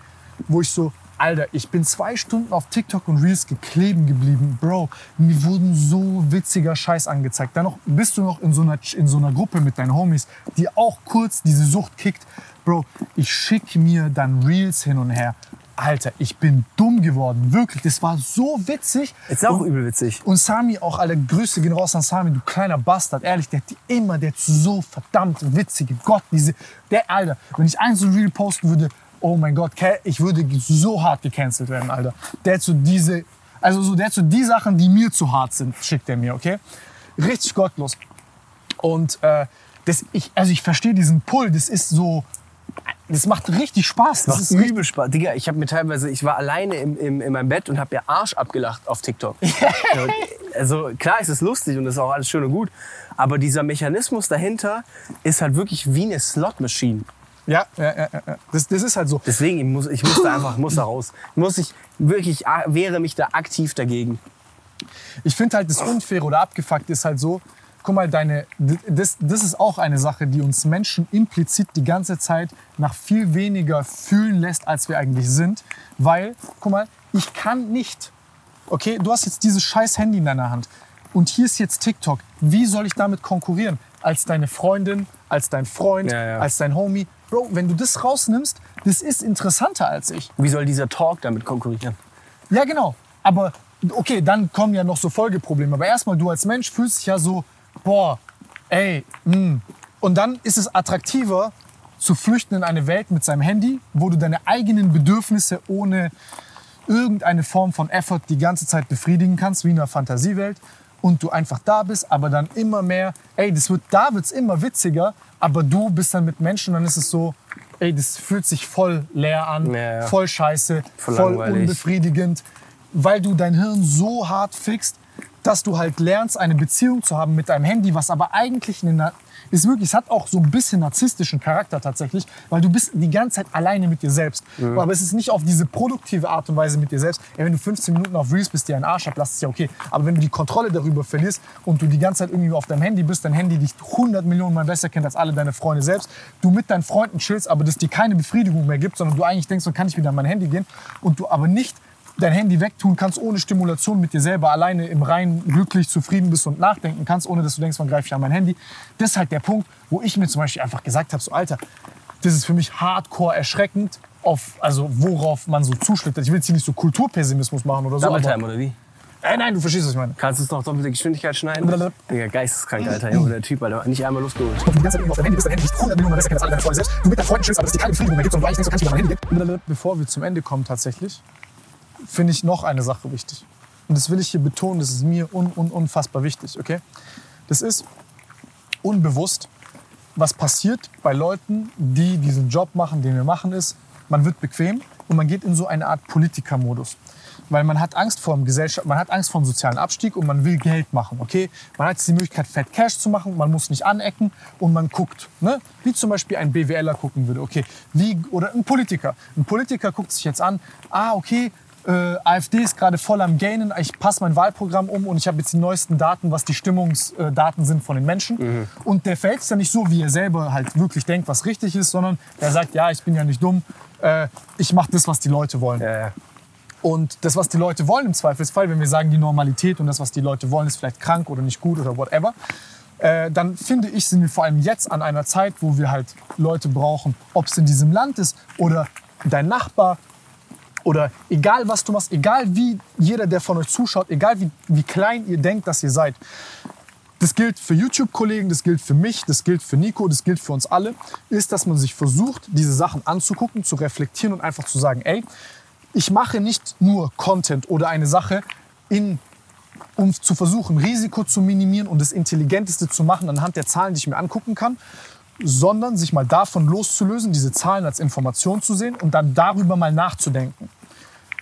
wo ich so, Alter, ich bin zwei Stunden auf TikTok und Reels gekleben geblieben, Bro. Mir wurden so witziger Scheiß angezeigt. Dann noch bist du noch in so einer, in so einer Gruppe mit deinen Homies, die auch kurz diese Sucht kickt. Bro, ich schicke mir dann Reels hin und her. Alter, ich bin dumm geworden, wirklich. Das war so witzig. Ist auch Und- übel witzig. und Sami auch, alle Grüße gehen raus an Sami, du kleiner Bastard. Ehrlich, der hat die immer, der hat so verdammt witzige Gott, diese, der, Alter, wenn ich eins so Reel posten würde, oh mein Gott, ich würde so hart gecancelt werden, Alter. Der so diese, also so, der so die Sachen, die mir zu hart sind, schickt er mir, okay? Richtig gottlos. Und äh, das, ich, also ich verstehe diesen Pull, das ist so, das macht richtig Spaß. Das Das ist ist übel Spaß. Digga, ich habe mir teilweise, ich war alleine im, im, in meinem Bett und habe mir Arsch abgelacht auf TikTok. also klar ist es lustig und das ist auch alles schön und gut, aber dieser Mechanismus dahinter ist halt wirklich wie eine Slot-Machine. Ja, ja, ja, ja. Das, das ist halt so. Deswegen, ich muss, ich muss da einfach, muss da raus. Muss ich wirklich, wehre mich da aktiv dagegen. Ich finde halt das Unfaire oder abgefuckt ist halt so, guck mal, deine, das, das ist auch eine Sache, die uns Menschen implizit die ganze Zeit nach viel weniger fühlen lässt, als wir eigentlich sind. Weil, guck mal, ich kann nicht, okay, du hast jetzt dieses scheiß Handy in deiner Hand und hier ist jetzt TikTok. Wie soll ich damit konkurrieren? Als deine Freundin, als dein Freund, Ja, ja. als dein Homie. Bro, wenn du das rausnimmst, das ist interessanter als ich. Wie soll dieser Talk damit konkurrieren? Ja, genau. Aber okay, dann kommen ja noch so Folgeprobleme. Aber erstmal, du als Mensch fühlst dich ja so, boah, ey, mh. Und dann ist es attraktiver, zu flüchten in eine Welt mit seinem Handy, wo du deine eigenen Bedürfnisse ohne irgendeine Form von Effort die ganze Zeit befriedigen kannst, wie in einer Fantasiewelt. Und du einfach da bist, aber dann immer mehr, ey, das wird, da wird's immer witziger, aber du bist dann mit Menschen, dann ist es so, ey, das fühlt sich voll leer an, Ja, ja. voll scheiße, Voll voll unbefriedigend, weil du dein Hirn so hart fixt, dass du halt lernst, eine Beziehung zu haben mit deinem Handy, was aber eigentlich eine, ist wirklich, es hat auch so ein bisschen narzisstischen Charakter tatsächlich, weil du bist die ganze Zeit alleine mit dir selbst. Aber es ist nicht auf diese produktive Art und Weise mit dir selbst. Ja, wenn du 15 Minuten auf Reels bist, dir einen Arsch ablässt, ist ja okay. Aber wenn du die Kontrolle darüber verlierst und du die ganze Zeit irgendwie auf deinem Handy bist, dein Handy dich 100 Millionen Mal besser kennt als alle deine Freunde selbst, du mit deinen Freunden chillst, aber das dir keine Befriedigung mehr gibt, sondern du eigentlich denkst, so kann ich wieder an mein Handy gehen und du aber nicht dein Handy wegtun kannst, ohne Stimulation mit dir selber alleine im Reinen glücklich, zufrieden bist und nachdenken kannst, ohne dass du denkst, wann greife ich an mein Handy. Das ist halt der Punkt, wo ich mir zum Beispiel einfach gesagt habe, so Alter, das ist für mich hardcore erschreckend, auf, also worauf man so zuschlägt. Ich will jetzt hier nicht so Kulturpessimismus machen oder so. Double Time oder wie? äh, nein, du verstehst, was ich meine. Kannst du es noch doppelte Geschwindigkeit schneiden? Blablabla. Digga, geisteskrank, Alter. Junge, der Typ, Alter. Nicht einmal Luft geholt. Und du die ganze Zeit auf deinem Handy bist, dein Handy nicht 100 Millionen besser kennst alle deine Freunde selbst. Du mit deinen Freunden chillst, aber es dir keine Befriedigung mehr gibt, sondern du eigentlich denkst, du kannst wieder an mein Handy gehen. Bevor wir zum Ende kommen tatsächlich, finde ich noch eine Sache wichtig. Und das will ich hier betonen, das ist mir un, un, unfassbar wichtig, okay? Das ist unbewusst, was passiert bei Leuten, die diesen Job machen, den wir machen, ist, man wird bequem und man geht in so eine Art Politikermodus. weil man hat Angst vor dem Gesellschaft, man hat Angst vor dem sozialen Abstieg und man will Geld machen, okay? Man hat jetzt die Möglichkeit, Fat Cash zu machen, man muss nicht anecken und man guckt, ne? Wie zum Beispiel ein BWLer gucken würde, okay? Wie, oder ein Politiker. Ein Politiker guckt sich jetzt an, ah, okay, äh, AfD ist gerade voll am Gainen, ich passe mein Wahlprogramm um und ich habe jetzt die neuesten Daten, was die Stimmungsdaten sind von den Menschen. Und der verhält sich ja nicht so, wie er selber halt wirklich denkt, was richtig ist, sondern er sagt, ja, ich bin ja nicht dumm, äh, ich mache das, was die Leute wollen. Ja, ja. Und das, was die Leute wollen im Zweifelsfall, wenn wir sagen, die Normalität und das, was die Leute wollen, ist vielleicht krank oder nicht gut oder whatever, äh, dann finde ich, sind wir vor allem jetzt an einer Zeit, wo wir halt Leute brauchen, ob es in diesem Land ist oder dein Nachbar oder egal was du machst, egal wie jeder, der von euch zuschaut, egal wie, wie klein ihr denkt, dass ihr seid. Das gilt für YouTube-Kollegen, das gilt für mich, das gilt für Nico, das gilt für uns alle, ist, dass man sich versucht, diese Sachen anzugucken, zu reflektieren und einfach zu sagen, ey, ich mache nicht nur Content oder eine Sache, in, um zu versuchen, Risiko zu minimieren und das Intelligenteste zu machen anhand der Zahlen, die ich mir angucken kann, sondern sich mal davon loszulösen, diese Zahlen als Information zu sehen und dann darüber mal nachzudenken.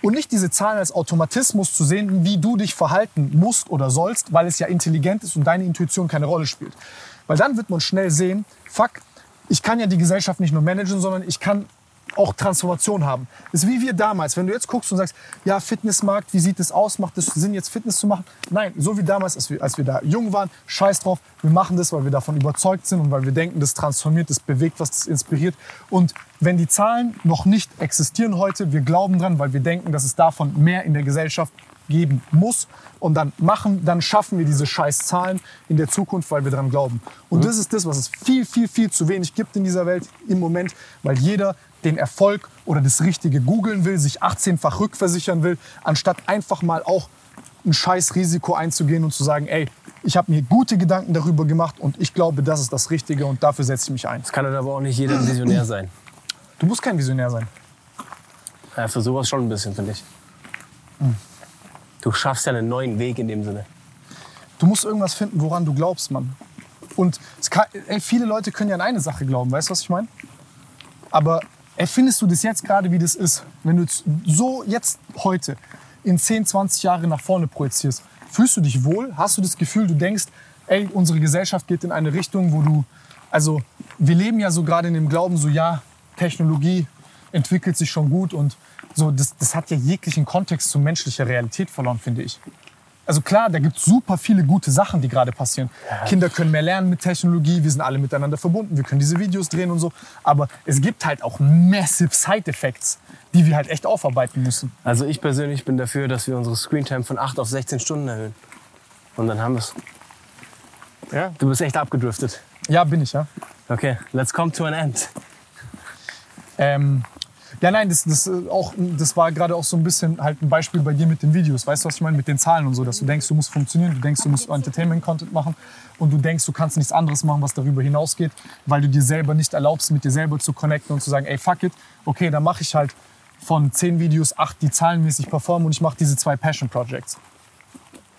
Und nicht diese Zahlen als Automatismus zu sehen, wie du dich verhalten musst oder sollst, weil es ja intelligent ist und deine Intuition keine Rolle spielt. Weil dann wird man schnell sehen, fuck, ich kann ja die Gesellschaft nicht nur managen, sondern ich kann auch Transformation haben. Das ist wie wir damals. Wenn du jetzt guckst und sagst, ja, Fitnessmarkt, wie sieht es aus? Macht es Sinn, jetzt Fitness zu machen? Nein, so wie damals, als wir, als wir da jung waren, scheiß drauf, wir machen das, weil wir davon überzeugt sind und weil wir denken, das transformiert, das bewegt was, das inspiriert. Und wenn die Zahlen noch nicht existieren heute, wir glauben dran, weil wir denken, dass es davon mehr in der Gesellschaft geben muss und dann machen, dann schaffen wir diese scheiß Zahlen in der Zukunft, weil wir dran glauben. Und das ist das, was es viel, viel, viel zu wenig gibt in dieser Welt im Moment, weil jeder den Erfolg oder das Richtige googeln will, sich 18-fach rückversichern will, anstatt einfach mal auch ein scheiß Risiko einzugehen und zu sagen, ey, ich habe mir gute Gedanken darüber gemacht und ich glaube, das ist das Richtige und dafür setze ich mich ein. Es kann aber auch nicht jeder ein Visionär sein. Du musst kein Visionär sein. Ja, für sowas schon ein bisschen, finde ich. Du schaffst ja einen neuen Weg in dem Sinne. Du musst irgendwas finden, woran du glaubst, Mann. Und kann, ey, viele Leute können ja an eine Sache glauben, weißt du, was ich meine? Aber erfindest du das jetzt gerade, wie das ist? Wenn du so jetzt heute in 10, 20 Jahre nach vorne projizierst, fühlst du dich wohl? Hast du das Gefühl, du denkst, ey, unsere Gesellschaft geht in eine Richtung, wo du, also wir leben ja so gerade in dem Glauben, so ja, Technologie entwickelt sich schon gut und so, das, das hat ja jeglichen Kontext zu menschlicher Realität verloren, finde ich. Also klar, da gibt es super viele gute Sachen, die gerade passieren. Kinder können mehr lernen mit Technologie, wir sind alle miteinander verbunden, wir können diese Videos drehen und so. Aber es gibt halt auch massive Side-Effects, die wir halt echt aufarbeiten müssen. Also ich persönlich bin dafür, dass wir unsere Screentime von 8 auf 16 Stunden erhöhen. Und dann haben wir es. Ja. Du bist echt abgedriftet. Ja, bin ich, ja. Okay, let's come to an end. Ähm, ja, nein, das, das, äh, auch, das war gerade auch so ein bisschen halt ein Beispiel bei dir mit den Videos. Weißt du, was ich meine? Mit den Zahlen und so, dass du denkst, du musst funktionieren, du denkst, du musst Entertainment-Content machen und du denkst, du kannst nichts anderes machen, was darüber hinausgeht, weil du dir selber nicht erlaubst, mit dir selber zu connecten und zu sagen, ey, fuck it, okay, dann mache ich halt von zehn Videos acht, die zahlenmäßig performen und ich mache diese zwei Passion-Projects.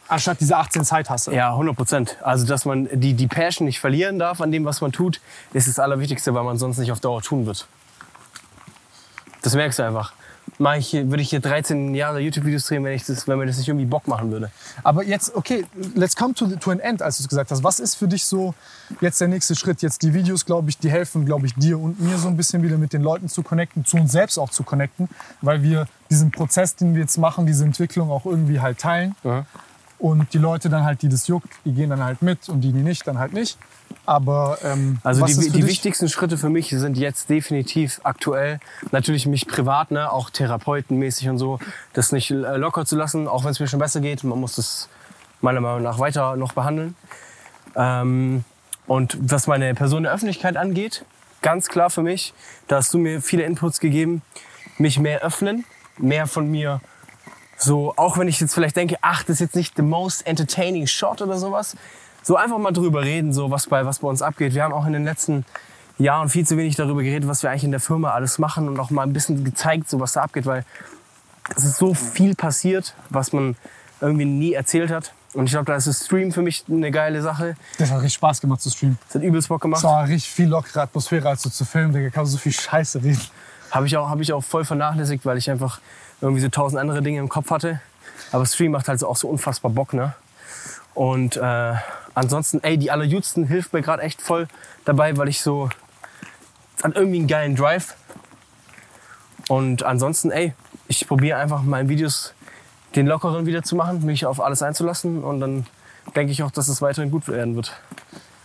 Anstatt diese 18 Zeithasse. Ja, 100 Prozent. Also, dass man die, die Passion nicht verlieren darf an dem, was man tut, ist das Allerwichtigste, weil man sonst nicht auf Dauer tun wird. Das merkst du einfach. Mach ich, hier- würde ich hier 13 Jahre YouTube-Videos drehen, wenn, ich das, wenn mir das nicht irgendwie Bock machen würde. Aber jetzt, okay, let's come to, to an end, als du es gesagt hast. Was ist für dich so jetzt der nächste Schritt? Jetzt die Videos, glaube ich, die helfen, glaube ich, dir und mir so ein bisschen wieder mit den Leuten zu connecten, zu uns selbst auch zu connecten, weil wir diesen Prozess, den wir jetzt machen, diese Entwicklung auch irgendwie halt teilen. Und die Leute dann halt, die das juckt, die gehen dann halt mit und die, die nicht, dann halt nicht. Aber ähm, Also was die, die wichtigsten Schritte für mich sind jetzt definitiv aktuell natürlich mich privat, ne, auch therapeutenmäßig und so, das nicht äh, locker zu lassen, auch wenn es mir schon besser geht. Man muss das meiner Meinung nach weiter noch behandeln. Ähm, und was meine Person der Öffentlichkeit angeht, ganz klar für mich, da hast du mir viele Inputs gegeben, mich mehr öffnen, mehr von mir so, auch wenn ich jetzt vielleicht denke, ach, das ist jetzt nicht the most entertaining shot oder sowas, so einfach mal drüber reden, so was bei, was bei uns abgeht. Wir haben auch in den letzten Jahren viel zu wenig darüber geredet, was wir eigentlich in der Firma alles machen und auch mal ein bisschen gezeigt, so was da abgeht, weil es ist so viel passiert, was man irgendwie nie erzählt hat. Und ich glaube, da ist das Stream für mich eine geile Sache. Das hat richtig Spaß gemacht zu streamen. Das hat übelst Bock gemacht. Es war richtig viel lockere Atmosphäre, als du zu filmen, Digga. Kann man so viel Scheiße reden. Habe ich, auch, hab ich auch voll vernachlässigt, weil ich einfach irgendwie so tausend andere Dinge im Kopf hatte. Aber Stream macht halt so auch so unfassbar Bock, ne? Und äh, ansonsten, ey, die allerjüngsten hilft mir gerade echt voll dabei, weil ich so hat irgendwie einen geilen Drive. Und ansonsten, ey, ich probiere einfach meinen Videos den lockeren wieder zu machen, mich auf alles einzulassen und dann denke ich auch, dass es weiterhin gut werden wird.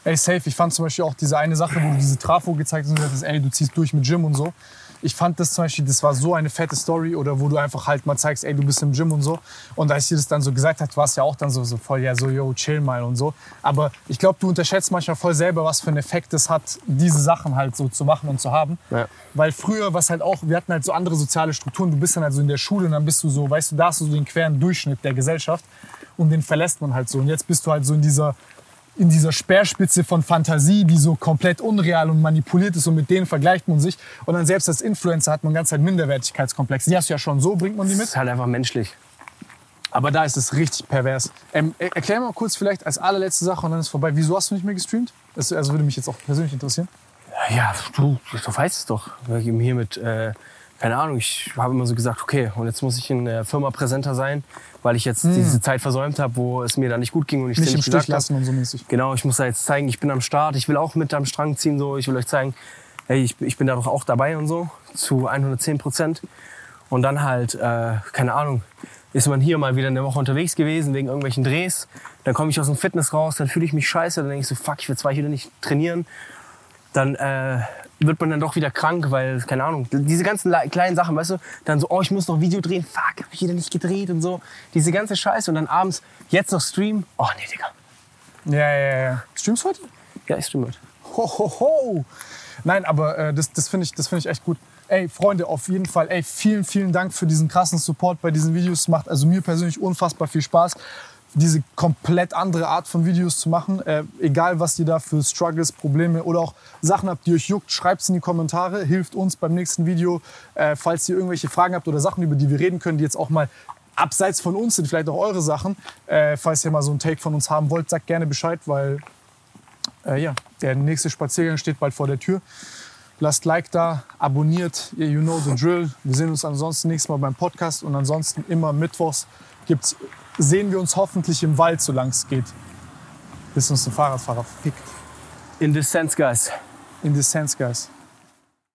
Ey, safe. Ich fand zum Beispiel auch diese eine Sache, wo du diese Trafo gezeigt hast und gesagt hast, ey, du ziehst durch mit Gym und so. Ich fand das zum Beispiel, das war so eine fette Story oder wo du einfach halt mal zeigst, ey, du bist im Gym und so. Und als ich dir das dann so gesagt hat, warst du ja auch dann so, so voll, ja, so, yo, chill mal und so. Aber ich glaube, du unterschätzt manchmal voll selber, was für einen Effekt es hat, diese Sachen halt so zu machen und zu haben. Ja. Weil früher, was halt auch, wir hatten halt so andere soziale Strukturen. Du bist dann halt so in der Schule und dann bist du so, weißt du, da hast du so den queren Durchschnitt der Gesellschaft und den verlässt man halt so. Und jetzt bist du halt so in dieser in dieser Speerspitze von Fantasie, die so komplett unreal und manipuliert ist und mit denen vergleicht man sich. Und dann selbst als Influencer hat man ganz halt Minderwertigkeitskomplexe. Die hast du ja schon so, bringt man die Das mit. ist halt einfach menschlich. Aber da ist es richtig pervers. Ähm, er- erklär mal kurz vielleicht als allerletzte Sache und dann ist vorbei. Wieso hast du nicht mehr gestreamt? Das also würde mich jetzt auch persönlich interessieren. Ja, du, du weißt es doch. Hier mit, äh, keine Ahnung, ich habe immer so gesagt, okay, und jetzt muss ich in der Firma präsenter sein, weil ich jetzt diese Zeit versäumt habe, wo es mir da nicht gut ging und ich Hm. Nicht im Stich lassen und so mäßig. Genau, ich muss da jetzt zeigen, ich bin am Start, ich will auch mit am Strang ziehen, so. ich will euch zeigen, hey, ich, ich bin da doch auch dabei und so, zu 110 Prozent. Und dann halt, äh, keine Ahnung, ist man hier mal wieder eine Woche unterwegs gewesen wegen irgendwelchen Drehs. Dann komme ich aus dem Fitness raus, dann fühle ich mich scheiße, dann denke ich so, fuck, ich will zwei wieder nicht trainieren. Dann äh, wird man dann doch wieder krank, weil, keine Ahnung, diese ganzen le- kleinen Sachen, weißt du, dann so, oh, ich muss noch Video drehen, fuck, hab ich wieder nicht gedreht und so. Diese ganze Scheiße und dann abends, jetzt noch Stream, oh nee, Digga. Ja, ja, ja. Streamst du heute? Ja, ich stream heute. Ho, ho, ho. Nein, aber äh, das, das finde ich, das find ich echt gut. Ey, Freunde, auf jeden Fall, ey, vielen, vielen Dank für diesen krassen Support bei diesen Videos. Macht also mir persönlich unfassbar viel Spaß, diese komplett andere Art von Videos zu machen. Äh, egal, was ihr da für Struggles, Probleme oder auch Sachen habt, die euch juckt, schreibt es in die Kommentare. Hilft uns beim nächsten Video. Äh, falls ihr irgendwelche Fragen habt oder Sachen, über die wir reden können, die jetzt auch mal abseits von uns sind, vielleicht auch eure Sachen. Äh, falls ihr mal so einen Take von uns haben wollt, sagt gerne Bescheid, weil äh, ja, der nächste Spaziergang steht bald vor der Tür. Lasst Like da, abonniert, ihr you know the drill. Wir sehen uns ansonsten nächstes Mal beim Podcast und ansonsten immer mittwochs gibt's, sehen wir uns hoffentlich im Wald, solange es geht. Bis uns ein Fahrradfahrer fickt. In this sense, guys. In the sense, guys.